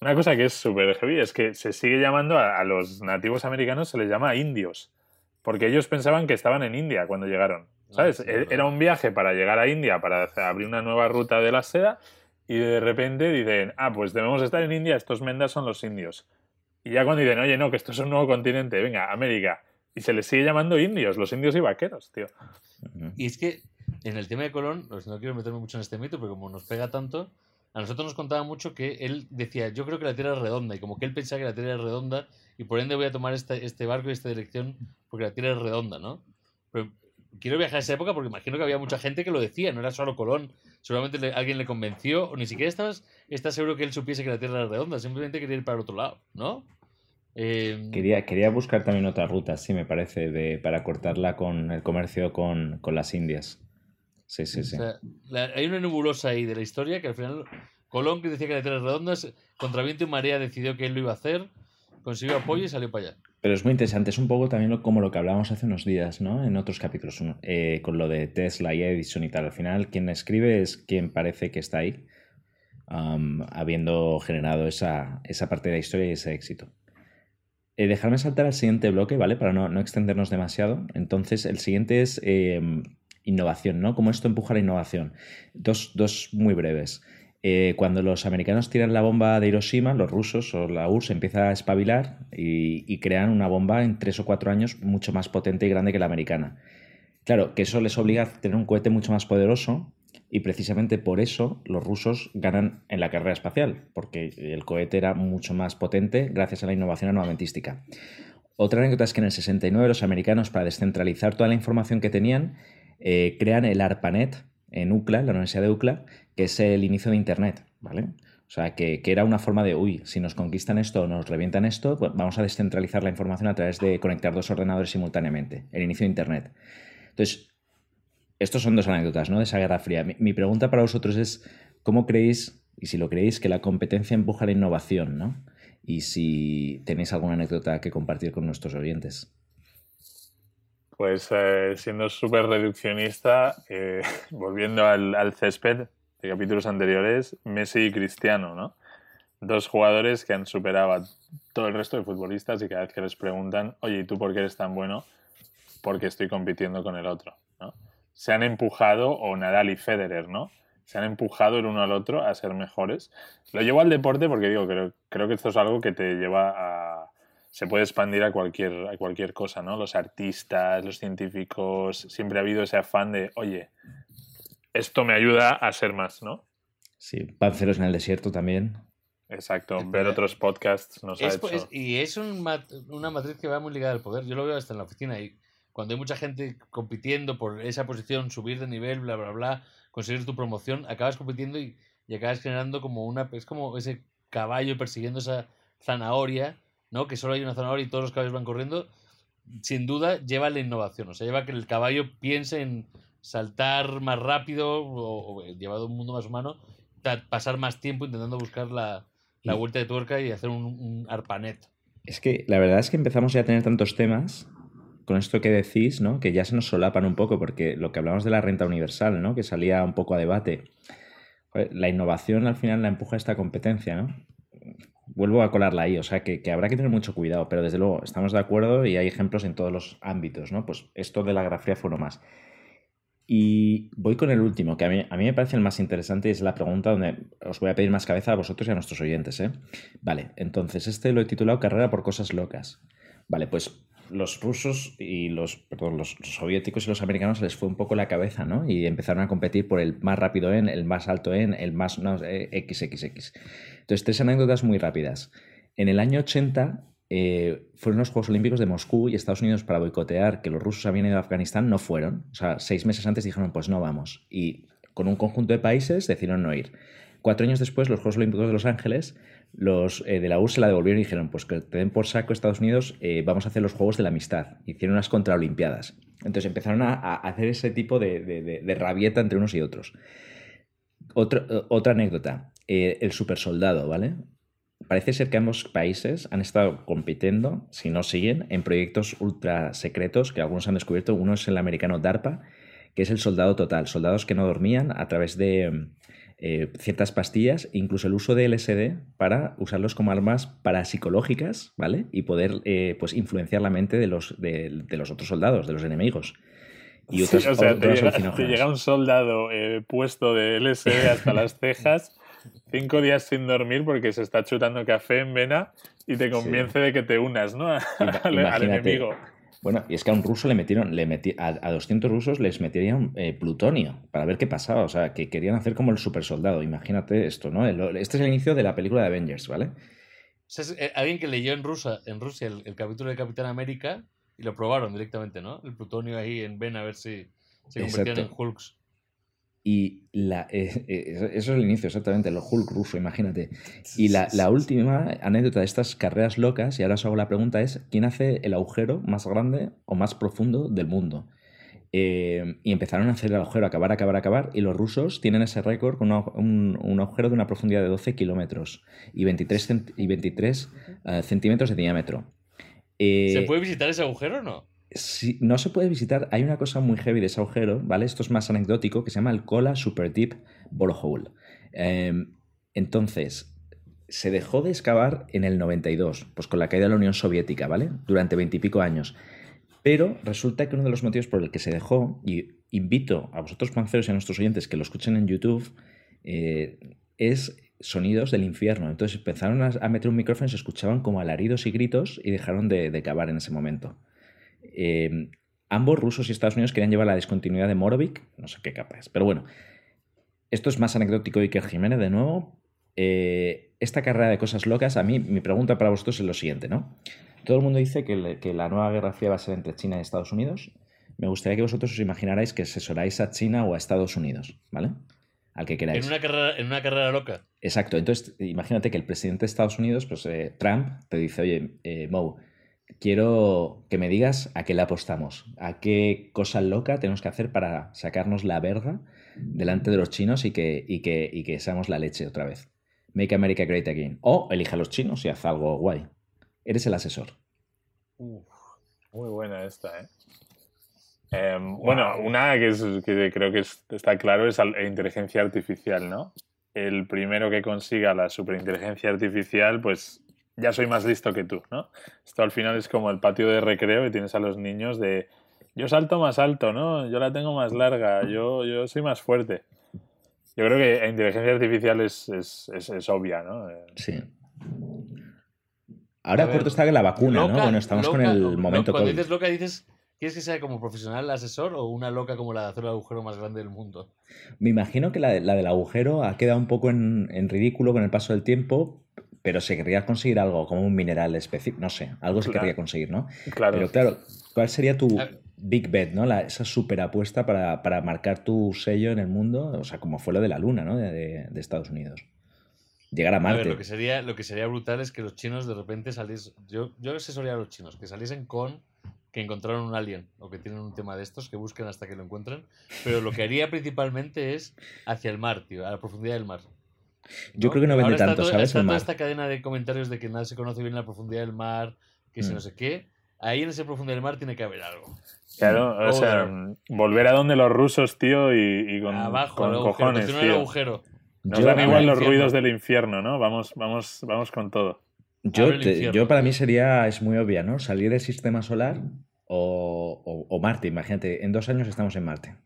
una cosa que es súper heavy es que se sigue llamando a, a los nativos americanos, se les llama indios, porque ellos pensaban que estaban en India cuando llegaron. ¿Sabes? Ah, sí, E-. Era un viaje para llegar a India, para abrir una nueva ruta de la seda, y de repente dicen, ah, pues debemos estar en India, estos mendas son los indios. Y ya cuando dicen, oye, no, que esto es un nuevo continente, venga, América. Y se les sigue llamando indios, los indios y vaqueros, tío. Y es que en el tema de Colón, pues no quiero meterme mucho en este mito, pero como nos pega tanto, a nosotros nos contaba mucho que él decía, yo creo que la Tierra es redonda, y como que él pensaba que la Tierra es redonda, y por ende voy a tomar este, este barco y esta dirección porque la Tierra es redonda, ¿no? Pero quiero viajar a esa época porque imagino que había mucha gente que lo decía, no era solo Colón. Seguramente le- alguien le convenció, o ni siquiera estabas, estás seguro que él supiese que la Tierra era redonda, simplemente quería ir para el otro lado, ¿no? Eh, Quería, quería buscar también otra ruta, sí, me parece, de, para cortarla con el comercio con, con las Indias. Sí, sí, sí. O sea, la- hay una nebulosa ahí de la historia que al final Colón, que decía que la Tierra es redonda, se- contra viento y marea decidió que él lo iba a hacer, consiguió apoyo y salió para allá. Pero es muy interesante, es un poco también lo- como lo que hablábamos hace unos días, ¿no? En otros capítulos, eh, con lo de Tesla y Edison y tal. Al final, quien escribe es quien parece que está ahí, habiendo generado esa, esa parte de la historia y ese éxito. Eh, dejarme saltar al siguiente bloque, ¿vale? Para no, no extendernos demasiado. Entonces, el siguiente es eh, innovación, ¿no? ¿Cómo esto empuja la innovación? Dos, dos muy breves. Eh, cuando los americanos tiran la bomba de Hiroshima, los rusos o la URSS empieza a espabilar y crean una bomba en tres o cuatro años mucho más potente y grande que la americana. Claro, que eso les obliga a tener un cohete mucho más poderoso y precisamente por eso los rusos ganan en la carrera espacial, porque el cohete era mucho más potente gracias a la innovación armamentística. Otra anécdota es que en el 69 los americanos, para descentralizar toda la información que tenían, eh, crean el ARPANET en UCLA, la Universidad de UCLA, que es el inicio de Internet, ¿vale? O sea, que, era una forma de, uy, si nos conquistan esto o nos revientan esto, pues vamos a descentralizar la información a través de conectar dos ordenadores simultáneamente, el inicio de Internet. Entonces, estos son dos anécdotas, ¿no? De esa Guerra Fría. Mi, pregunta para vosotros es, ¿cómo creéis, y si lo creéis, que la competencia empuja la innovación, ¿no? Y si tenéis alguna anécdota que compartir con nuestros oyentes. Pues eh, siendo súper reduccionista, eh, volviendo al, al césped, de capítulos anteriores, Messi y Cristiano, ¿no? Dos jugadores que han superado a todo el resto de futbolistas y cada vez que les preguntan, oye, ¿y tú por qué eres tan bueno? Porque estoy compitiendo con el otro, ¿no? Se han empujado, o Nadal y Federer, ¿no? Se han empujado el uno al otro a ser mejores. Lo llevo al deporte porque digo, creo, creo que esto es algo que te lleva a, se puede expandir a cualquier, a cualquier cosa, ¿no? Los artistas, los científicos, siempre ha habido ese afán de, oye, esto me ayuda a ser más, ¿no? Sí, panceros en el desierto también. Exacto, ver otros podcasts nos ha hecho... y es una matriz que va muy ligada al poder. Yo lo veo hasta en la oficina y cuando hay mucha gente compitiendo por esa posición, subir de nivel, bla, bla, bla, conseguir tu promoción, acabas compitiendo y, acabas generando como una... Es como ese caballo persiguiendo esa zanahoria, ¿no? Que solo hay una zanahoria y todos los caballos van corriendo. Sin duda lleva la innovación, o sea, lleva que el caballo piense en saltar más rápido o, llevado a un mundo más humano, pasar más tiempo intentando buscar la, vuelta de tuerca y hacer un, arpanet. Es que la verdad es que empezamos ya a tener tantos temas con esto que decís, ¿no? Que ya se nos solapan un poco, porque lo que hablamos de la renta universal, ¿no? Que salía un poco a debate. La innovación al final la empuja esta competencia, ¿no? Vuelvo a colarla ahí, o sea que, que, habrá que tener mucho cuidado, pero desde luego estamos de acuerdo y hay ejemplos en todos los ámbitos, ¿no? Pues esto de la grafía fue uno más. Y voy con el último, que a mí, a mí me parece el más interesante y es la pregunta donde os voy a pedir más cabeza a vosotros y a nuestros oyentes. ¿eh? Vale, entonces este lo he titulado Carrera por cosas locas. Vale, pues los rusos y los, perdón, los soviéticos y los americanos les fue un poco la cabeza, ¿no? Y empezaron a competir por el más rápido en, el más alto en, el más no, XXX. Eh, entonces, tres anécdotas muy rápidas. En el año 80 eh, fueron los Juegos Olímpicos de Moscú y Estados Unidos para boicotear que los rusos habían ido a Afganistán, no fueron. O sea, seis meses antes dijeron, pues no vamos. Y con un conjunto de países decidieron no ir. Cuatro años después, los Juegos Olímpicos de Los Ángeles, los eh, de la URSS se la devolvieron y dijeron, pues que te den por saco Estados Unidos, eh, vamos a hacer los Juegos de la Amistad. Hicieron unas contraolimpiadas. Entonces empezaron a, hacer ese tipo de, rabieta entre unos y otros. otra anécdota, el supersoldado, ¿vale? Parece ser que ambos países han estado compitiendo, si no siguen, en proyectos ultra secretos que algunos han descubierto. Uno es el americano DARPA, que es el soldado total, soldados que no dormían a través de eh, ciertas pastillas, incluso el uso de LSD para usarlos como armas parapsicológicas, ¿vale? Y poder eh, pues influenciar la mente de los, de, los otros soldados, de los enemigos. Y otros, o sea, te, llega, un soldado eh, puesto de LSD hasta las cejas cinco días sin dormir porque se está chutando café en vena y te convence de que te unas, ¿no? al, enemigo. Bueno, y es que a un ruso le metieron, le metí, a, 200 rusos les metían eh, plutonio para ver qué pasaba. O sea, que querían hacer como el super soldado. Imagínate esto, ¿no? este es el inicio de la película de Avengers, ¿vale? eh, alguien que leyó en, Rusia, en Rusia el, capítulo de Capitán América y lo probaron directamente, ¿no? El plutonio ahí en vena a ver si se convertían en Hulks. Y la, eh, eh, eso es el inicio, exactamente, el Hulk ruso, imagínate. Y la, la, última anécdota de estas carreras locas, y ahora os hago la pregunta, es ¿quién hace el agujero más grande o más profundo del mundo? Eh, y empezaron a hacer el agujero, acabar, acabar, acabar, y los rusos tienen ese récord con un, un, agujero de una profundidad de 12 kilómetros y 23, y 23 centímetros de diámetro. ¿Se puede visitar ese agujero o no? Si no se puede visitar, hay una cosa muy heavy de ese agujero, ¿vale? Esto es más anecdótico, que se llama el Kola Super Deep Borehole. Em, entonces, se dejó de excavar en el 92, pues con la caída de la Unión Soviética, ¿vale? Durante veintipico años. Pero resulta que uno de los motivos por el que se dejó, y invito a vosotros panceros y a nuestros oyentes que lo escuchen en YouTube, eh, es sonidos del infierno. Entonces empezaron a, meter un micrófono y se escuchaban como alaridos y gritos y dejaron de, de cavar en ese momento. Em, ambos, rusos y Estados Unidos, querían llevar la discontinuidad de Morovik, no sé qué capa es, pero bueno, esto es más anecdótico de Iker Jiménez de nuevo. Eh, esta carrera de cosas locas, a mí mi pregunta para vosotros es lo siguiente, ¿no? Todo el mundo dice que, que la nueva guerra fría va a ser entre China y Estados Unidos. Me gustaría que vosotros os imaginarais que asesoráis a China o a Estados Unidos, ¿vale? Al que queráis. En una carrera, en una carrera loca. Exacto. Entonces, imagínate que el presidente de Estados Unidos, pues eh, Trump, te dice, oye, eh, Mo, quiero que me digas a qué le apostamos, a qué cosa loca tenemos que hacer para sacarnos la verga delante de los chinos y que, y que, y que seamos la leche otra vez. Make America Great Again. O elige a los chinos y haz algo guay. Eres el asesor. muy buena esta, ¿eh? Em, bueno, una que, es, que creo que está claro es la inteligencia artificial, ¿no? El primero que consiga la superinteligencia artificial, pues ya soy más listo que tú, ¿no? Esto al final es como el patio de recreo y tienes a los niños de yo salto más alto, ¿no? Yo la tengo más larga, yo, yo soy más fuerte. Yo creo que la inteligencia artificial es, es, obvia, ¿no? Sí. Ahora corto está que la vacuna, ¿no? Bueno, estamos con el momento Cuando dices loca, dices ¿Quieres que sea como profesional asesor o una loca como la de hacer el agujero más grande del mundo? Me imagino que la, del agujero ha quedado un poco en, ridículo con el paso del tiempo, pero se querría conseguir algo como un mineral específico, no sé, algo se querría conseguir, ¿no? Claro. Pero claro, ¿cuál sería tu big bet, ¿no? esa super apuesta para, marcar tu sello en el mundo, o sea, como fue lo de la luna, ¿no? De, Estados Unidos. Llegar a Marte. lo, que sería, lo que sería brutal es que los chinos de repente saliesen. Yo, yo asesoría a los chinos, que saliesen con que encontraron un alien o que tienen un tema de estos, que busquen hasta que lo encuentren. Pero lo que haría principalmente es hacia el mar, tío, a la profundidad del mar. Yo creo que no vende tanto, ¿sabes? Está toda esta cadena de comentarios de que nada se conoce bien la profundidad del mar, que si mm. no sé qué. Ahí en esa profundidad del mar tiene que haber algo. Claro, o sea, volver a donde los rusos, tío, y, con, Abajo, con cojones, tío. agujero. Nos dan igual los ruidos del infierno, ¿no? Vamos, vamos, vamos con todo. Yo, yo para mí sería, es muy obvia, ¿no? Salir del sistema solar o, Marte, imagínate, en dos años estamos en Marte.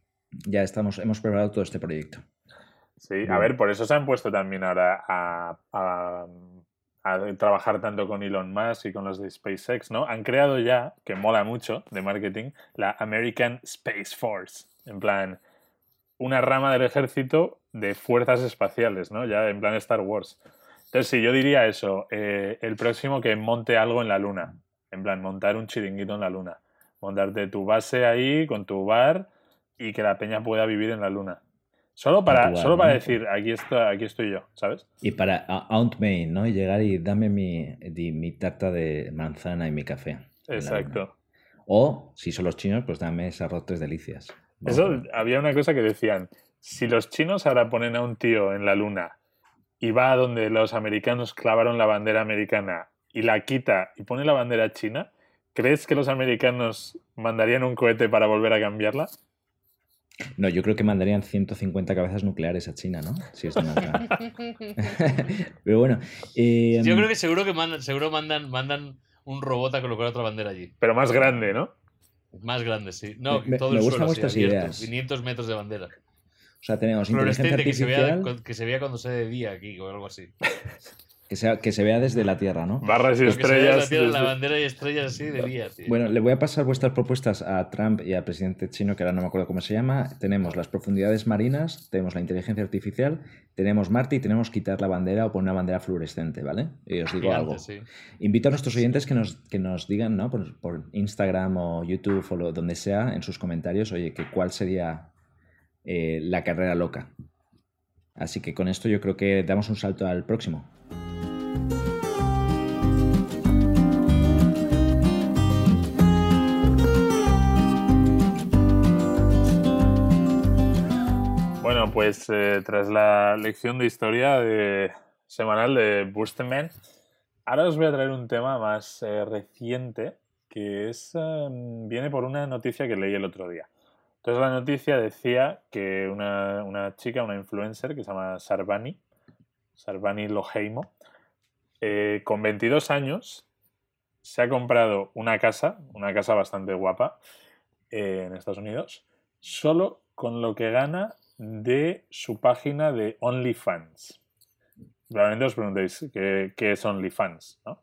Ya estamos, hemos preparado todo este proyecto. Sí, a ver, por eso se han puesto también ahora a, trabajar tanto con Elon Musk y con los de SpaceX, ¿no? Han creado ya, que mola mucho de marketing, la American Space Force. En plan, una rama del ejército de fuerzas espaciales, ¿no? Ya en plan Star Wars. Entonces, sí, yo diría eso, eh, el próximo que monte algo en la Luna, en plan, montar un chiringuito en la Luna, montarte tu base ahí con tu bar y que la peña pueda vivir en la Luna. Solo para, solo para decir, aquí, está, aquí estoy yo, ¿sabes? Y para Aunt May, ¿no? Y llegar y dame mi, mi tarta de manzana y mi café. Exacto. O, si son los chinos, pues dame esas rotes delicias. Eso, había una cosa que decían, si los chinos ahora ponen a un tío en la luna y va a donde los americanos clavaron la bandera americana y la quita y pone la bandera china, ¿crees que los americanos mandarían un cohete para volver a cambiarla? No, yo creo que mandarían 150 cabezas nucleares a China, ¿no? Si es Pero bueno. Eh, yo creo que seguro que mandan, seguro mandan, mandan un robot a colocar otra bandera allí. Pero más grande, ¿no? Más grande, sí. No, me, todo me el gustan vuestras ideas. 500 metros de bandera. O sea, tenemos inteligencia artificial... Que se, vea, que se vea cuando sea de día aquí o algo así. Que, sea, que se vea desde la Tierra, ¿no? Barras y estrellas. la, bandera y estrellas así de día, tío. Bueno, le voy a pasar vuestras propuestas a Trump y al presidente chino, que ahora no me acuerdo cómo se llama. Tenemos las profundidades marinas, tenemos la inteligencia artificial, tenemos Marte y tenemos quitar la bandera o poner una bandera fluorescente, ¿vale? Y os digo algo. Invito a nuestros oyentes que nos, que nos digan, ¿no? Por, por Instagram o YouTube o lo, donde sea, en sus comentarios, oye, que cuál sería eh, la carrera loca. Así que con esto yo creo que damos un salto al próximo. Bueno, pues eh, tras la lección de historia de, semanal de Burstenman, ahora os voy a traer un tema más eh, reciente que es, viene por una noticia que leí el otro día. Entonces la noticia decía que una, chica, una influencer que se llama Sarvani, Sarvani Loheimo, eh, con 22 años se ha comprado una casa, una casa bastante guapa eh, en Estados Unidos, solo con lo que gana de su página de OnlyFans. Probablemente os preguntéis qué, qué es OnlyFans, ¿no?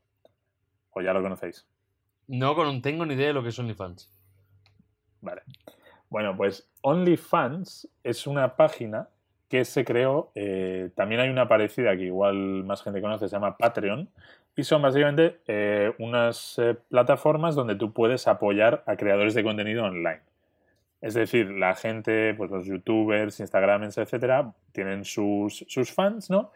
O ya lo conocéis. No, no tengo ni idea de lo que es OnlyFans. Vale. Bueno, pues OnlyFans es una página que se creó, eh, también hay una parecida que igual más gente conoce, se llama Patreon, y son básicamente eh, unas eh, plataformas donde tú puedes apoyar a creadores de contenido online. Es decir, la gente, pues los youtubers, instagramers, etcétera, tienen sus, sus fans, ¿no?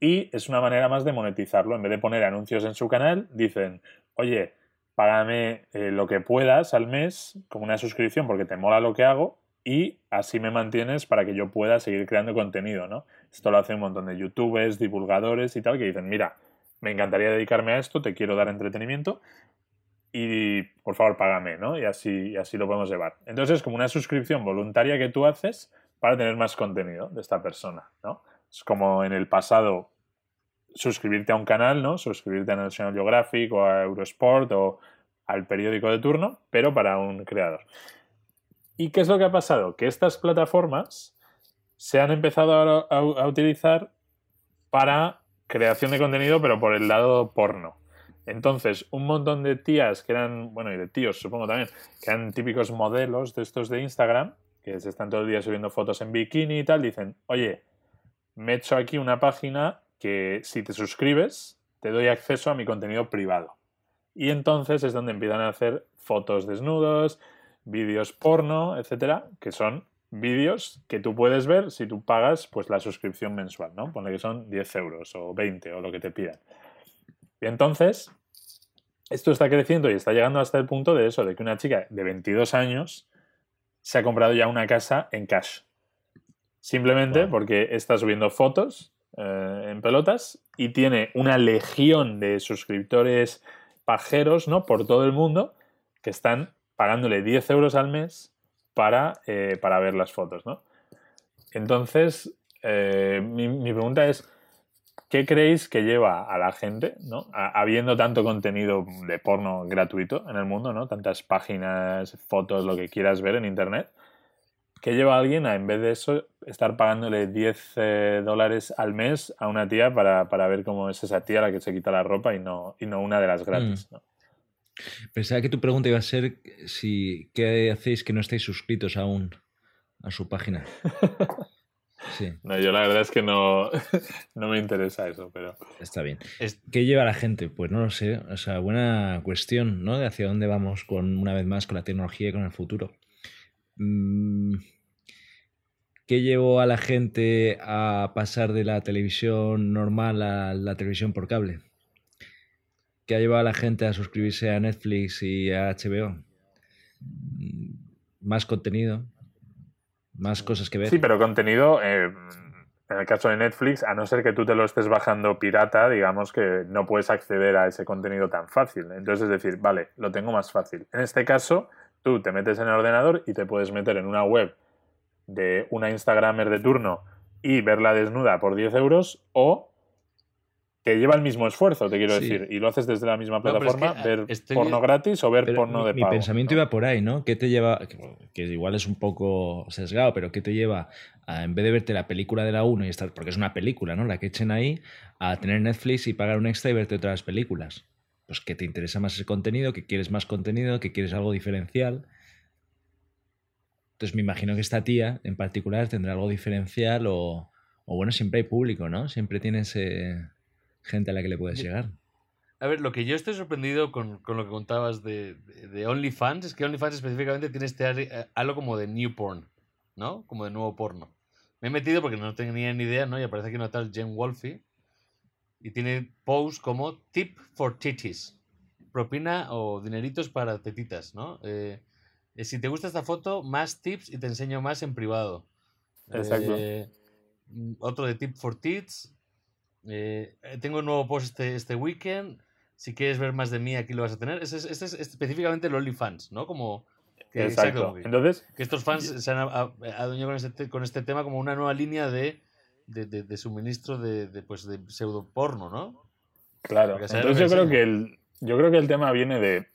y es una manera más de monetizarlo. En vez de poner anuncios en su canal, dicen, oye, págame lo que puedas al mes como una suscripción porque te mola lo que hago y así me mantienes para que yo pueda seguir creando contenido, ¿no? Esto lo hace un montón de youtubers, divulgadores y tal que dicen, mira, me encantaría dedicarme a esto, te quiero dar entretenimiento y por favor págame, ¿no? Y así, así lo podemos llevar. Entonces es como una suscripción voluntaria que tú haces para tener más contenido de esta persona, ¿no? Es como en el pasado suscribirte a un canal, ¿no? Suscribirte a National Geographic o a Eurosport o al periódico de turno, pero para un creador. ¿Y qué es lo que ha pasado? Que estas plataformas se han empezado a, utilizar para creación de contenido, pero por el lado porno. Entonces, un montón de tías que eran, bueno, y de tíos supongo también, que eran típicos modelos de estos de Instagram, que se están todo el día subiendo fotos en bikini y tal, dicen, oye, me he hecho aquí una página que si te suscribes, te doy acceso a mi contenido privado. Y entonces es donde empiezan a hacer fotos desnudos, vídeos porno, etcétera, que son vídeos que tú puedes ver si tú pagas pues la suscripción mensual, ¿no? Pone que son 10 euros o 20 o lo que te pidan. Y entonces, esto está creciendo y está llegando hasta el punto de eso, de que una chica de 22 años se ha comprado ya una casa en cash. Simplemente porque está subiendo fotos eh, en pelotas y tiene una legión de suscriptores pajeros, ¿no? Por todo el mundo que están pagándole 10 euros al mes para, eh, para ver las fotos, ¿no? Entonces, eh, mi, pregunta es, ¿qué creéis que lleva a la gente, ¿no? habiendo tanto contenido de porno gratuito en el mundo, ¿no? Tantas páginas, fotos, lo que quieras ver en Internet. ¿Qué lleva a alguien a, en vez de eso, estar pagándole 10 eh, dólares al mes a una tía para, ver cómo es esa tía la que se quita la ropa y no, y no una de las gratis, mm. ¿no? Pensaba que tu pregunta iba a ser si qué hacéis que no estáis suscritos aún a su página. Sí. No, yo la verdad es que no, no me interesa eso, pero. Está bien. ¿Qué lleva a la gente? Pues no lo sé. O sea, buena cuestión, ¿no? De hacia dónde vamos con, una vez más, con la tecnología y con el futuro. Mm, ¿Qué llevó a la gente a pasar de la televisión normal a la televisión por cable? ¿Qué ha llevado a la gente a suscribirse a Netflix y a HBO? Mm, más contenido, más cosas que ver. Sí, pero contenido, eh, en el caso de Netflix, a no ser que tú te lo estés bajando pirata, digamos que no puedes acceder a ese contenido tan fácil. Entonces es decir, vale, lo tengo más fácil. En este caso, tú te metes en el ordenador y te puedes meter en una web de una Instagramer de turno y verla desnuda por 10 euros o que lleva el mismo esfuerzo, te quiero decir, y lo haces desde la misma plataforma, ver porno gratis o ver porno de pago. Mi pensamiento iba por ahí, ¿no? ¿Qué te lleva, que, igual es un poco sesgado, pero ¿qué te lleva a, en vez de verte la película de la 1 y estar, porque es una película, ¿no? La que echen ahí, a tener Netflix y pagar un extra y verte otras películas? Pues que te interesa más ese contenido, que quieres más contenido, que quieres algo diferencial. Entonces me imagino que esta tía en particular tendrá algo diferencial o, o bueno, siempre hay público, ¿no? Siempre tiene ese gente a la que le puedes llegar. A ver, lo que yo estoy sorprendido con, con lo que contabas de, de, OnlyFans es que OnlyFans específicamente tiene este eh, algo como de new porn, ¿no? Como de nuevo porno. Me he metido porque no tenía ni idea, ¿no? Y aparece aquí una tal Jen Wolfie y tiene posts como tip for titties. Propina o dineritos para tetitas, ¿no? Eh, eh, si te gusta esta foto, más tips y te enseño más en privado. Exacto. Mm, otro de tip for tits. Eh, eh, tengo un nuevo post este, este weekend. Si quieres ver más de mí, aquí lo vas a tener. Este es, es, específicamente el OnlyFans, ¿no? Como. Que, Exacto. Entonces. Que estos fans se han adueñado con este, con este tema como una nueva línea de, de, de, suministro de, de, pues, de pseudo porno, ¿no? Claro. Entonces yo creo, que el, yo creo que el tema viene de.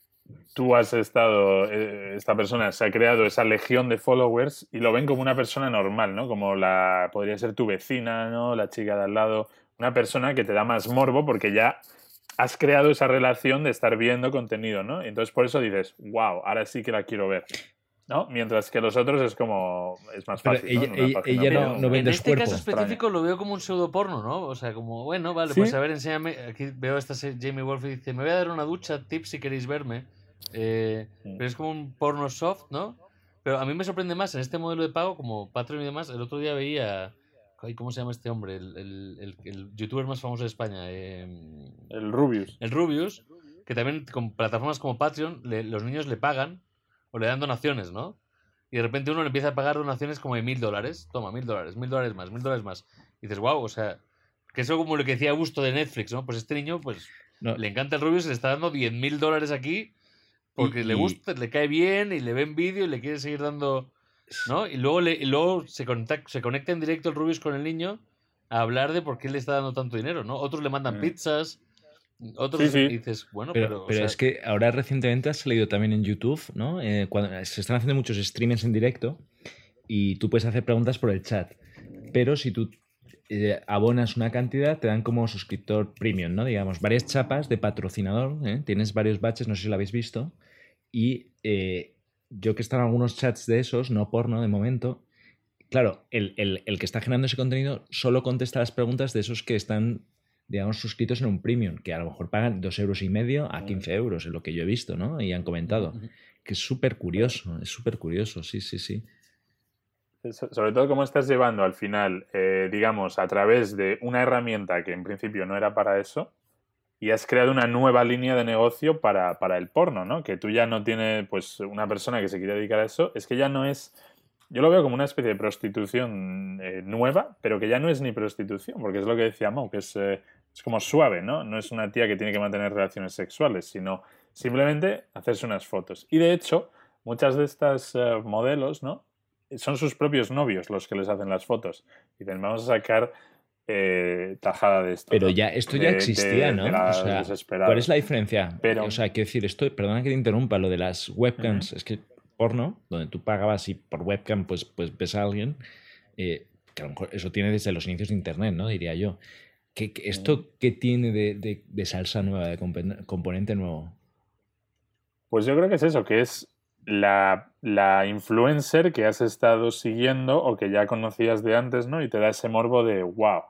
Tú has estado. Eh, esta persona se ha creado esa legión de followers y lo ven como una persona normal, ¿no? Como la. Podría ser tu vecina, ¿no? La chica de al lado una persona que te da más morbo porque ya has creado esa relación de estar viendo contenido, ¿no? Y entonces por eso dices, wow, ahora sí que la quiero ver. ¿no? Mientras que los otros es como. Es más fácil. ella, ¿no? no, En este caso específico lo veo como un pseudo porno, ¿no? O sea, como, bueno, vale, pues a ver, enséñame. Aquí veo esta Jamie Wolf y dice: Me voy a dar una ducha, tips si queréis verme. Eh, pero es como un porno soft, ¿no? Pero a mí me sorprende más en este modelo de pago, como Patreon y demás. El otro día veía ay, ¿Cómo se llama este hombre? El, el- el- el youtuber más famoso de España. em, El Rubius. el Rubius, que también con plataformas como Patreon, le- los niños le pagan o le dan donaciones, ¿no? Y de repente uno le empieza a pagar donaciones como de mil dólares. Toma, mil dólares, mil dólares más, mil dólares más. Y dices, wow, o sea, que eso como lo que decía Gusto de Netflix, ¿no? Pues este niño, pues No, le encanta el Rubius y le está dando 10 mil dólares aquí porque Y- le y- gusta, le cae bien y le ve en vídeo y le quiere seguir dando, ¿no? Y luego, le, y luego se, conecta, se conecta en directo el Rubius con el niño a hablar de por qué le está dando tanto dinero, ¿no? Otros le mandan Mm. pizzas, otros Sí, sí. y dices, bueno, pero... Pero, o pero sea, es que ahora recientemente ha salido también en YouTube, ¿no? Eh, cuando, se están haciendo muchos streamings en directo y tú puedes hacer preguntas por el chat. Pero si tú eh, abonas una cantidad, te dan como suscriptor premium, ¿no? Digamos, varias chapas de patrocinador, ¿eh? Tienes varios batches, no sé si lo habéis visto. Y eh, yo que he estado en algunos chats de esos, no porno de momento, claro, el, el- el que está generando ese contenido solo contesta las preguntas de esos que están, digamos, suscritos en un premium, que a lo mejor pagan dos euros y medio a 15 euros, es lo que yo he visto, ¿no? Y han comentado. Que es súper curioso, es súper curioso, sí, sí, sí. So- Sobre todo cómo estás llevando al final, eh, digamos, a través de una herramienta que en principio no era para eso, y has creado una nueva línea de negocio para, para el porno, ¿no? Que tú ya no tienes, pues, una persona que se quiere dedicar a eso, es que ya no es... Yo lo veo como una especie de prostitución eh, nueva, pero que ya no es ni prostitución, porque es lo que decía Mo, que es, eh, es como suave, ¿no? No es una tía que tiene que mantener relaciones sexuales, sino simplemente hacerse unas fotos. Y de hecho, muchas de estas eh, modelos, ¿no? Son sus propios novios los que les hacen las fotos. Y dicen, vamos a sacar eh, tajada de esto. Pero ya, esto De- ya de- existía, de ¿no? la O sea. ¿cuál es la diferencia? Pero- O sea, quiero decir, esto, perdona que te interrumpa, lo de las webcams, es que porno, donde tú pagabas y por webcam pues, pues ves a alguien, eh, que a lo mejor eso tiene desde los inicios de Internet, ¿no? Diría yo. ¿Qué, qué- ¿Esto qué tiene de, de- de salsa nueva, de componente nuevo? Pues yo creo que es eso, que es la, la influencer que has estado siguiendo o que ya conocías de antes, ¿no? Y te da ese morbo de, wow,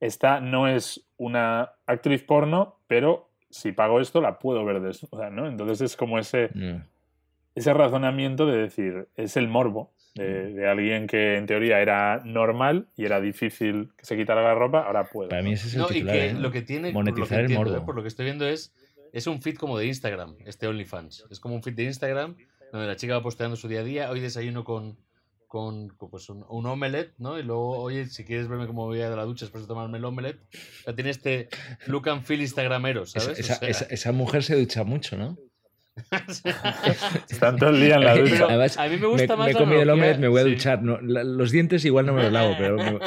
esta no es una actriz porno, pero si pago esto la puedo ver desnuda, ¿no? Entonces es como ese, ese razonamiento de decir, es el morbo de, de alguien que en teoría era normal y era difícil que se quitara la ropa, ahora puede. Para mí ese es el No, y que ¿eh? lo que tiene, por lo que Monetizar el entiendo, morbo. ¿eh? por lo que estoy viendo es, es un feed como de Instagram, este OnlyFans. Es como un feed de Instagram donde la chica va posteando su día a día. Hoy desayuno con, con, con, pues un, un omelette, ¿no? Y luego, oye, si quieres verme cómo voy a de la ducha después de tomarme el omelette. O sea, tiene este look and feel instagramero, Esa, ¿sabes? O esa- sea, esa- esa mujer se ducha mucho, ¿no? Están todo el día en la Pero ducha. Además, a mí me me, gusta más me he comido el omelette, me voy a sí. duchar. No, la- los dientes igual no me los lavo, pero me-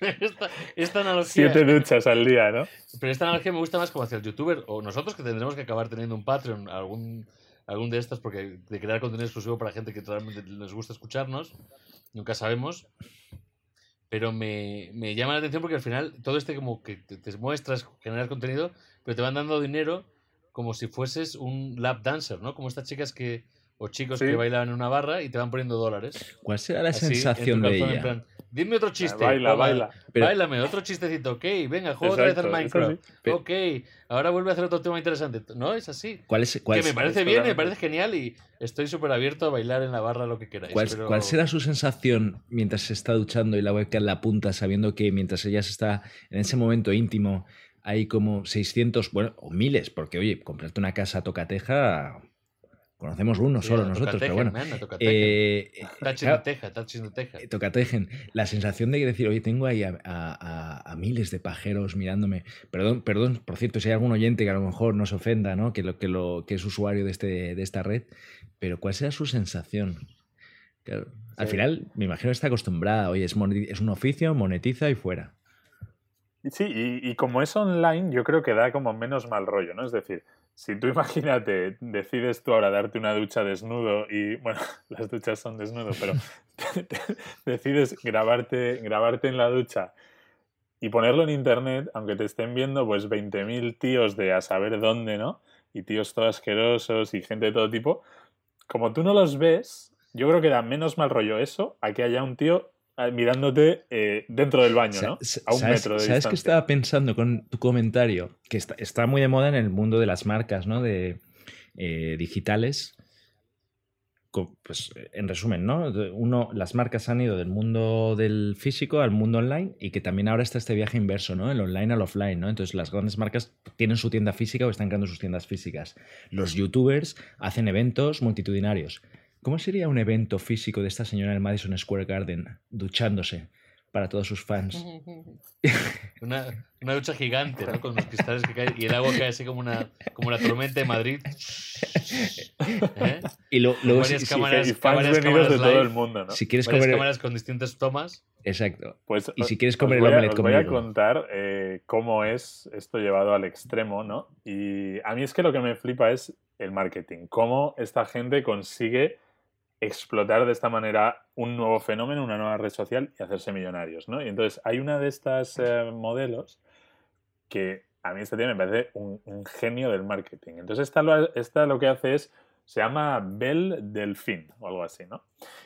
esta, esta analogía... Siete duchas al día, ¿no? Pero esta analogía me gusta más como hacia el youtuber o nosotros que tendremos que acabar teniendo un Patreon, algún, algún de estas, porque de crear contenido exclusivo para gente que realmente les gusta escucharnos, nunca sabemos. Pero me, me llama la atención porque al final todo este como que te, te muestras, generar contenido, pero te van dando dinero como si fueses un lap dancer, ¿no? Como estas chicas que o chicos Sí. que bailan en una barra y te van poniendo dólares. ¿Cuál será la Así, sensación de ella? plan, Dime otro chiste. baila, toma, baila. Pero- Báilame, otro chistecito, ok, venga, juega otra vez al Minecraft. sí. Ok, ahora vuelve a hacer otro tema interesante. No, es así. ¿Cuál, es, cuál, que me parece es bien, me parece genial y estoy súper abierto a bailar en la barra lo que queráis. cuál- pero- cuál será su sensación mientras se está duchando y la webcam la punta, sabiendo que mientras ella se está en ese momento íntimo hay como 600, bueno, o miles, porque oye, comprarte una casa tocateja, conocemos uno Sí, solo nosotros, pero bueno. man, a tocatejen. Eh, claro, the teja, teja. eh, tocatejen. La sensación de decir, oye, tengo ahí a, a- a- a miles de pajeros mirándome. Perdón, perdón, por cierto, si hay algún oyente que a lo mejor nos ofenda, ¿no? Que, lo, que, lo, que es usuario de, este, de esta red, pero ¿cuál será su sensación? Claro, Al final, me imagino que está acostumbrada, oye, es, es un oficio, monetiza y fuera. Sí, y, y como es online, yo creo que da como menos mal rollo, ¿no? Es decir, si tú imagínate, decides tú ahora darte una ducha desnudo y, bueno, las duchas son desnudo, pero decides grabarte, grabarte en la ducha y ponerlo en internet, aunque te estén viendo pues 20.000 tíos de a saber dónde, ¿no? Y tíos todos asquerosos y gente de todo tipo, como tú no los ves, yo creo que da menos mal rollo eso a que haya un tío mirándote eh, dentro del baño, ¿no? A un ¿Sabes, metro de ¿Sabes qué estaba pensando con tu comentario? Que está, está muy de moda en el mundo de las marcas, ¿no? De eh, digitales. pues, en resumen, ¿no? Uno, las marcas han ido del mundo del físico al mundo online y que también ahora está este viaje inverso, ¿no? El online al offline, ¿no? Entonces las grandes marcas tienen su tienda física o están creando sus tiendas físicas. Los youtubers hacen eventos multitudinarios. ¿Cómo sería un evento físico de esta señora en el Madison Square Garden duchándose para todos sus fans? Una, una ducha gigante, ¿no? Con los cristales que caen y el agua cae así como una, como la tormenta de Madrid. ¿Eh? Y lo- luego, si, varias si- cámaras. y fans cámaras venidos de todo live. el mundo, ¿no? si quieres Varias comer... cámaras con distintas tomas. Exacto. Pues, Y si quieres comer el voy a- omelette os voy a contar eh, cómo es esto llevado al extremo, ¿no? Y a mí es que lo que me flipa es el marketing. Cómo esta gente consigue explotar de esta manera un nuevo fenómeno, una nueva red social y hacerse millonarios, ¿no? Y entonces hay una de estas eh, modelos que a mí esta tía me parece un, genio del marketing. Entonces esta lo, esta lo que hace es, se llama Belle Delfín o algo así, ¿no?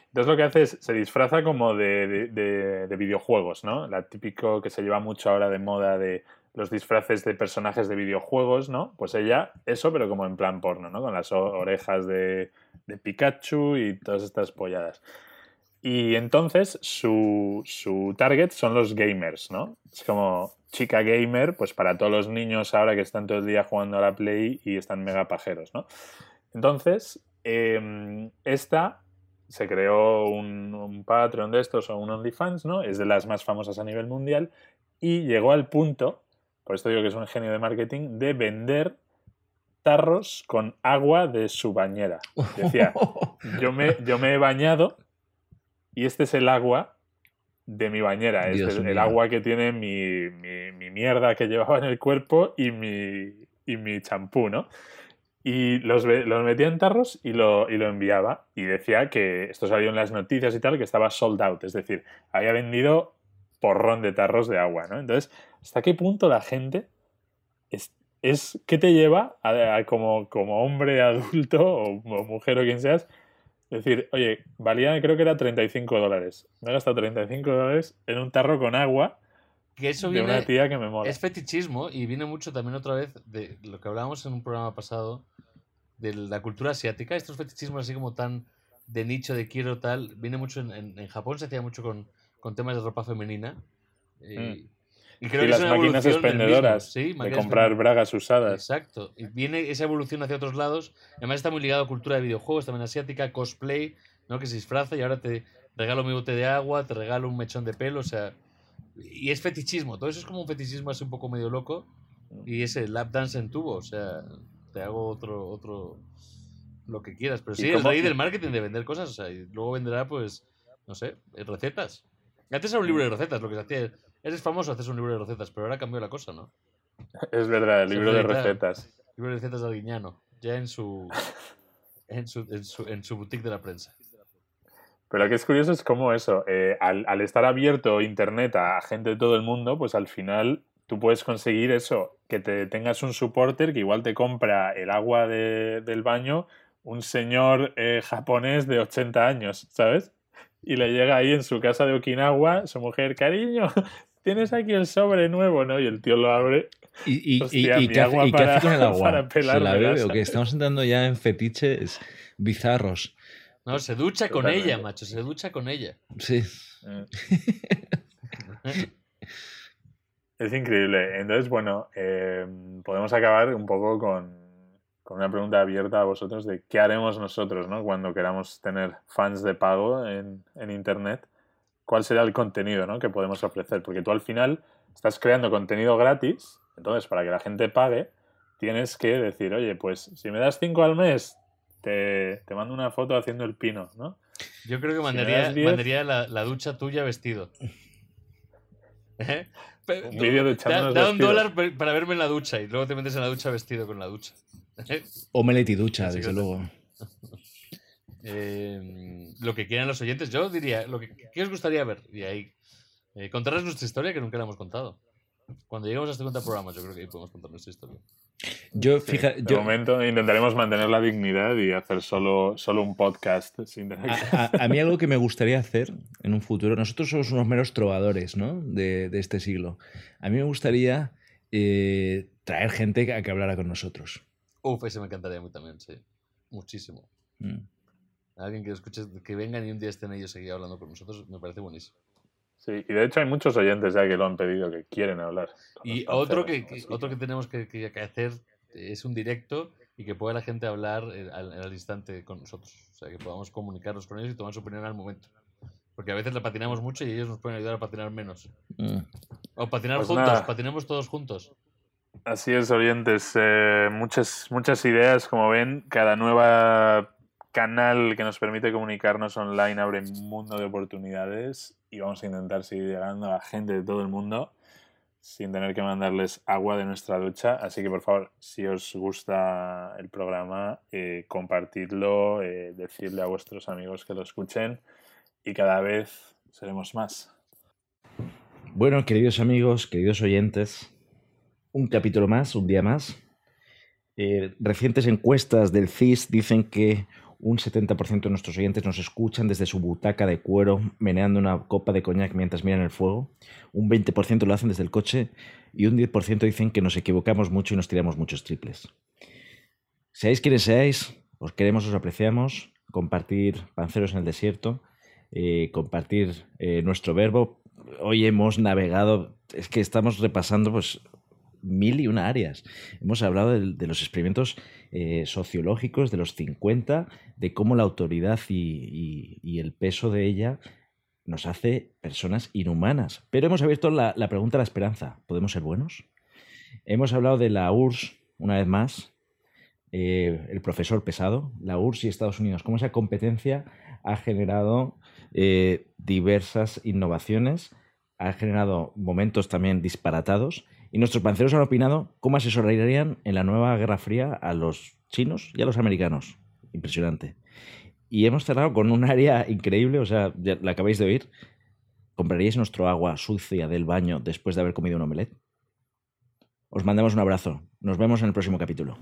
Entonces lo que hace es, se disfraza como de, de- de- de videojuegos, ¿no? La típico que se lleva mucho ahora de moda de los disfraces de personajes de videojuegos, ¿no? Pues ella, eso, pero como en plan porno, ¿no? Con las orejas de, de Pikachu y todas estas polladas. Y entonces su, su target son los gamers, ¿no? Es como chica gamer, pues para todos los niños ahora que están todo el día jugando a la Play y están mega pajeros, ¿no? Entonces, em, esta se creó un, un Patreon de estos o un OnlyFans, ¿no? Es de las más famosas a nivel mundial y llegó al punto, por esto digo que es un genio de marketing, de vender tarros con agua de su bañera. Decía, yo me, yo me he bañado y este es el agua de mi bañera. Dios es el mío. agua que tiene mi, mi- mi mierda que llevaba en el cuerpo y mi, y mi champú, ¿no? Y los, los metía en tarros y lo, y lo enviaba. Y decía que esto salió en las noticias y tal, que estaba sold out. Es decir, había vendido porrón de tarros de agua, ¿no? Entonces, ¿hasta qué punto la gente es, es ¿qué te lleva a, a como, como hombre adulto o, o mujer o quien seas? Decir, oye, valía creo que era 35 dólares. Me he gastado 35 dólares en un tarro con agua Que eso de una tía que me mola. Es fetichismo y viene mucho también otra vez de lo que hablábamos en un programa pasado de la cultura asiática. Estos fetichismos así como tan de nicho, de quiero tal, viene mucho en, en- en Japón, se hacía mucho con, con temas de ropa femenina. eh, y creo Mm. y que las es una máquinas expendedoras sí, de comprar bragas usadas. Exacto. Y viene esa evolución hacia otros lados. Además está muy ligado a cultura de videojuegos, también asiática, cosplay, ¿no? Que se disfraza y ahora te regalo mi bote de agua, te regalo un mechón de pelo, o sea... Y es fetichismo, todo eso es como un fetichismo así un poco medio loco. Y ese lap dance en tubo, o sea, te hago otro, otro, lo que quieras. Pero ¿Y sí, el rey del marketing de vender cosas, o sea, y luego venderá, pues, no sé, eh, recetas. Antes era un libro de recetas, lo que se hacía. Eres famoso, haces un libro de recetas, pero ahora cambió la cosa, ¿no? Es verdad, el libro de recetas. Libro de recetas de Arguiñano, ya en su, en su, en su, en su boutique de la prensa. Pero lo que es curioso es cómo eso, eh, al, al estar abierto Internet a gente de todo el mundo, pues al final tú puedes conseguir eso, que te tengas un supporter que igual te compra el agua de- del baño un señor eh, japonés de 80 años, ¿sabes? Y le llega ahí en su casa de Okinawa, su mujer, cariño, tienes aquí el sobre nuevo, ¿no? Y el tío lo abre. ¿Y, y, y- Hostia, y qué, hace, agua y qué hace para- con el agua? para pelar ¿Se la grasa. bebe o qué? Estamos entrando ya en fetiches bizarros. No, se ducha con Totalmente. ella, macho, se ducha con ella. Sí. Mm. Es increíble. Entonces, bueno, eh, podemos acabar un poco con, con una pregunta abierta a vosotros de qué haremos nosotros, ¿no? Cuando queramos tener fans de pago en, en Internet. ¿Cuál será el contenido ¿no? que podemos ofrecer? Porque tú al final estás creando contenido gratis, entonces para que la gente pague, tienes que decir, oye, pues si me das 5 al mes, te, te mando una foto haciendo el pino, ¿no? Yo creo que mandaría, diez- mandaría la, la ducha tuya vestido. ¿Eh? Un vídeo da, duchándonos da un dólar para verme en la ducha y luego te metes en la ducha vestido con la ducha. Omelette y ducha, Sí, desde luego. Eh, lo que quieran los oyentes, yo diría, lo que, ¿qué os gustaría ver? Y ahí, eh, contarles nuestra historia que nunca la hemos contado. Cuando lleguemos a 50 programas, yo creo que ahí podemos contar nuestra historia. Yo, Sí, fíjate, de yo, momento intentaremos mantener la dignidad y hacer solo, solo un podcast sin tener que- a, a- a mí algo que me gustaría hacer en un futuro, nosotros somos unos meros trovadores ¿no? de, de este siglo. A mí me gustaría eh, traer gente a que hablara con nosotros. Uf, ese me encantaría a mí también, sí. Muchísimo. Mm. Alguien que escuche, que vengan y un día estén ellos aquí hablando con nosotros, me parece buenísimo. Sí, y de hecho hay muchos oyentes ya que lo han pedido, que quieren hablar. Y otro que, otro que tenemos que, que- que hacer es un directo y que pueda la gente hablar eh, al, al instante con nosotros. O sea, que podamos comunicarnos con ellos y tomar su opinión al momento. Porque a veces la patinamos mucho y ellos nos pueden ayudar a patinar menos. Mm. O patinar Pues juntos, nada. patinemos todos juntos. Así es, oyentes. eh, muchas, muchas ideas, como ven. Cada nueva canal que nos permite comunicarnos online abre un mundo de oportunidades y vamos a intentar seguir llegando a gente de todo el mundo sin tener que mandarles agua de nuestra ducha. Así que, por favor, si os gusta el programa, eh, compartidlo, eh, decidle a vuestros amigos que lo escuchen y cada vez seremos más. Bueno, queridos amigos, queridos oyentes, un capítulo más, un día más. Eh, recientes encuestas del CIS dicen que un 70% de nuestros oyentes nos escuchan desde su butaca de cuero, meneando una copa de coñac mientras miran el fuego. Un 20% lo hacen desde el coche y un 10% dicen que nos equivocamos mucho y nos tiramos muchos triples. Seáis quienes seáis, os queremos, os apreciamos. Compartir panceros en el desierto, eh, compartir eh, nuestro verbo, hoy hemos navegado, es que estamos repasando pues mil y una áreas. Hemos hablado de, de los experimentos eh, sociológicos de los 50, de cómo la autoridad y, el peso de ella nos hace personas inhumanas. Pero hemos abierto la, la pregunta a la esperanza. ¿Podemos ser buenos? Hemos hablado de la URSS una vez más, eh, el profesor pesado, la URSS y Estados Unidos, cómo esa competencia ha generado eh, diversas innovaciones, ha generado momentos también disparatados y nuestros panceros han opinado cómo asesorarían en la nueva Guerra Fría a los chinos y a los americanos. Impresionante. Y hemos cerrado con un área increíble, o sea, ya la acabáis de oír. ¿Compraríais nuestro agua sucia del baño después de haber comido un omelette? Os mandamos un abrazo. Nos vemos en el próximo capítulo.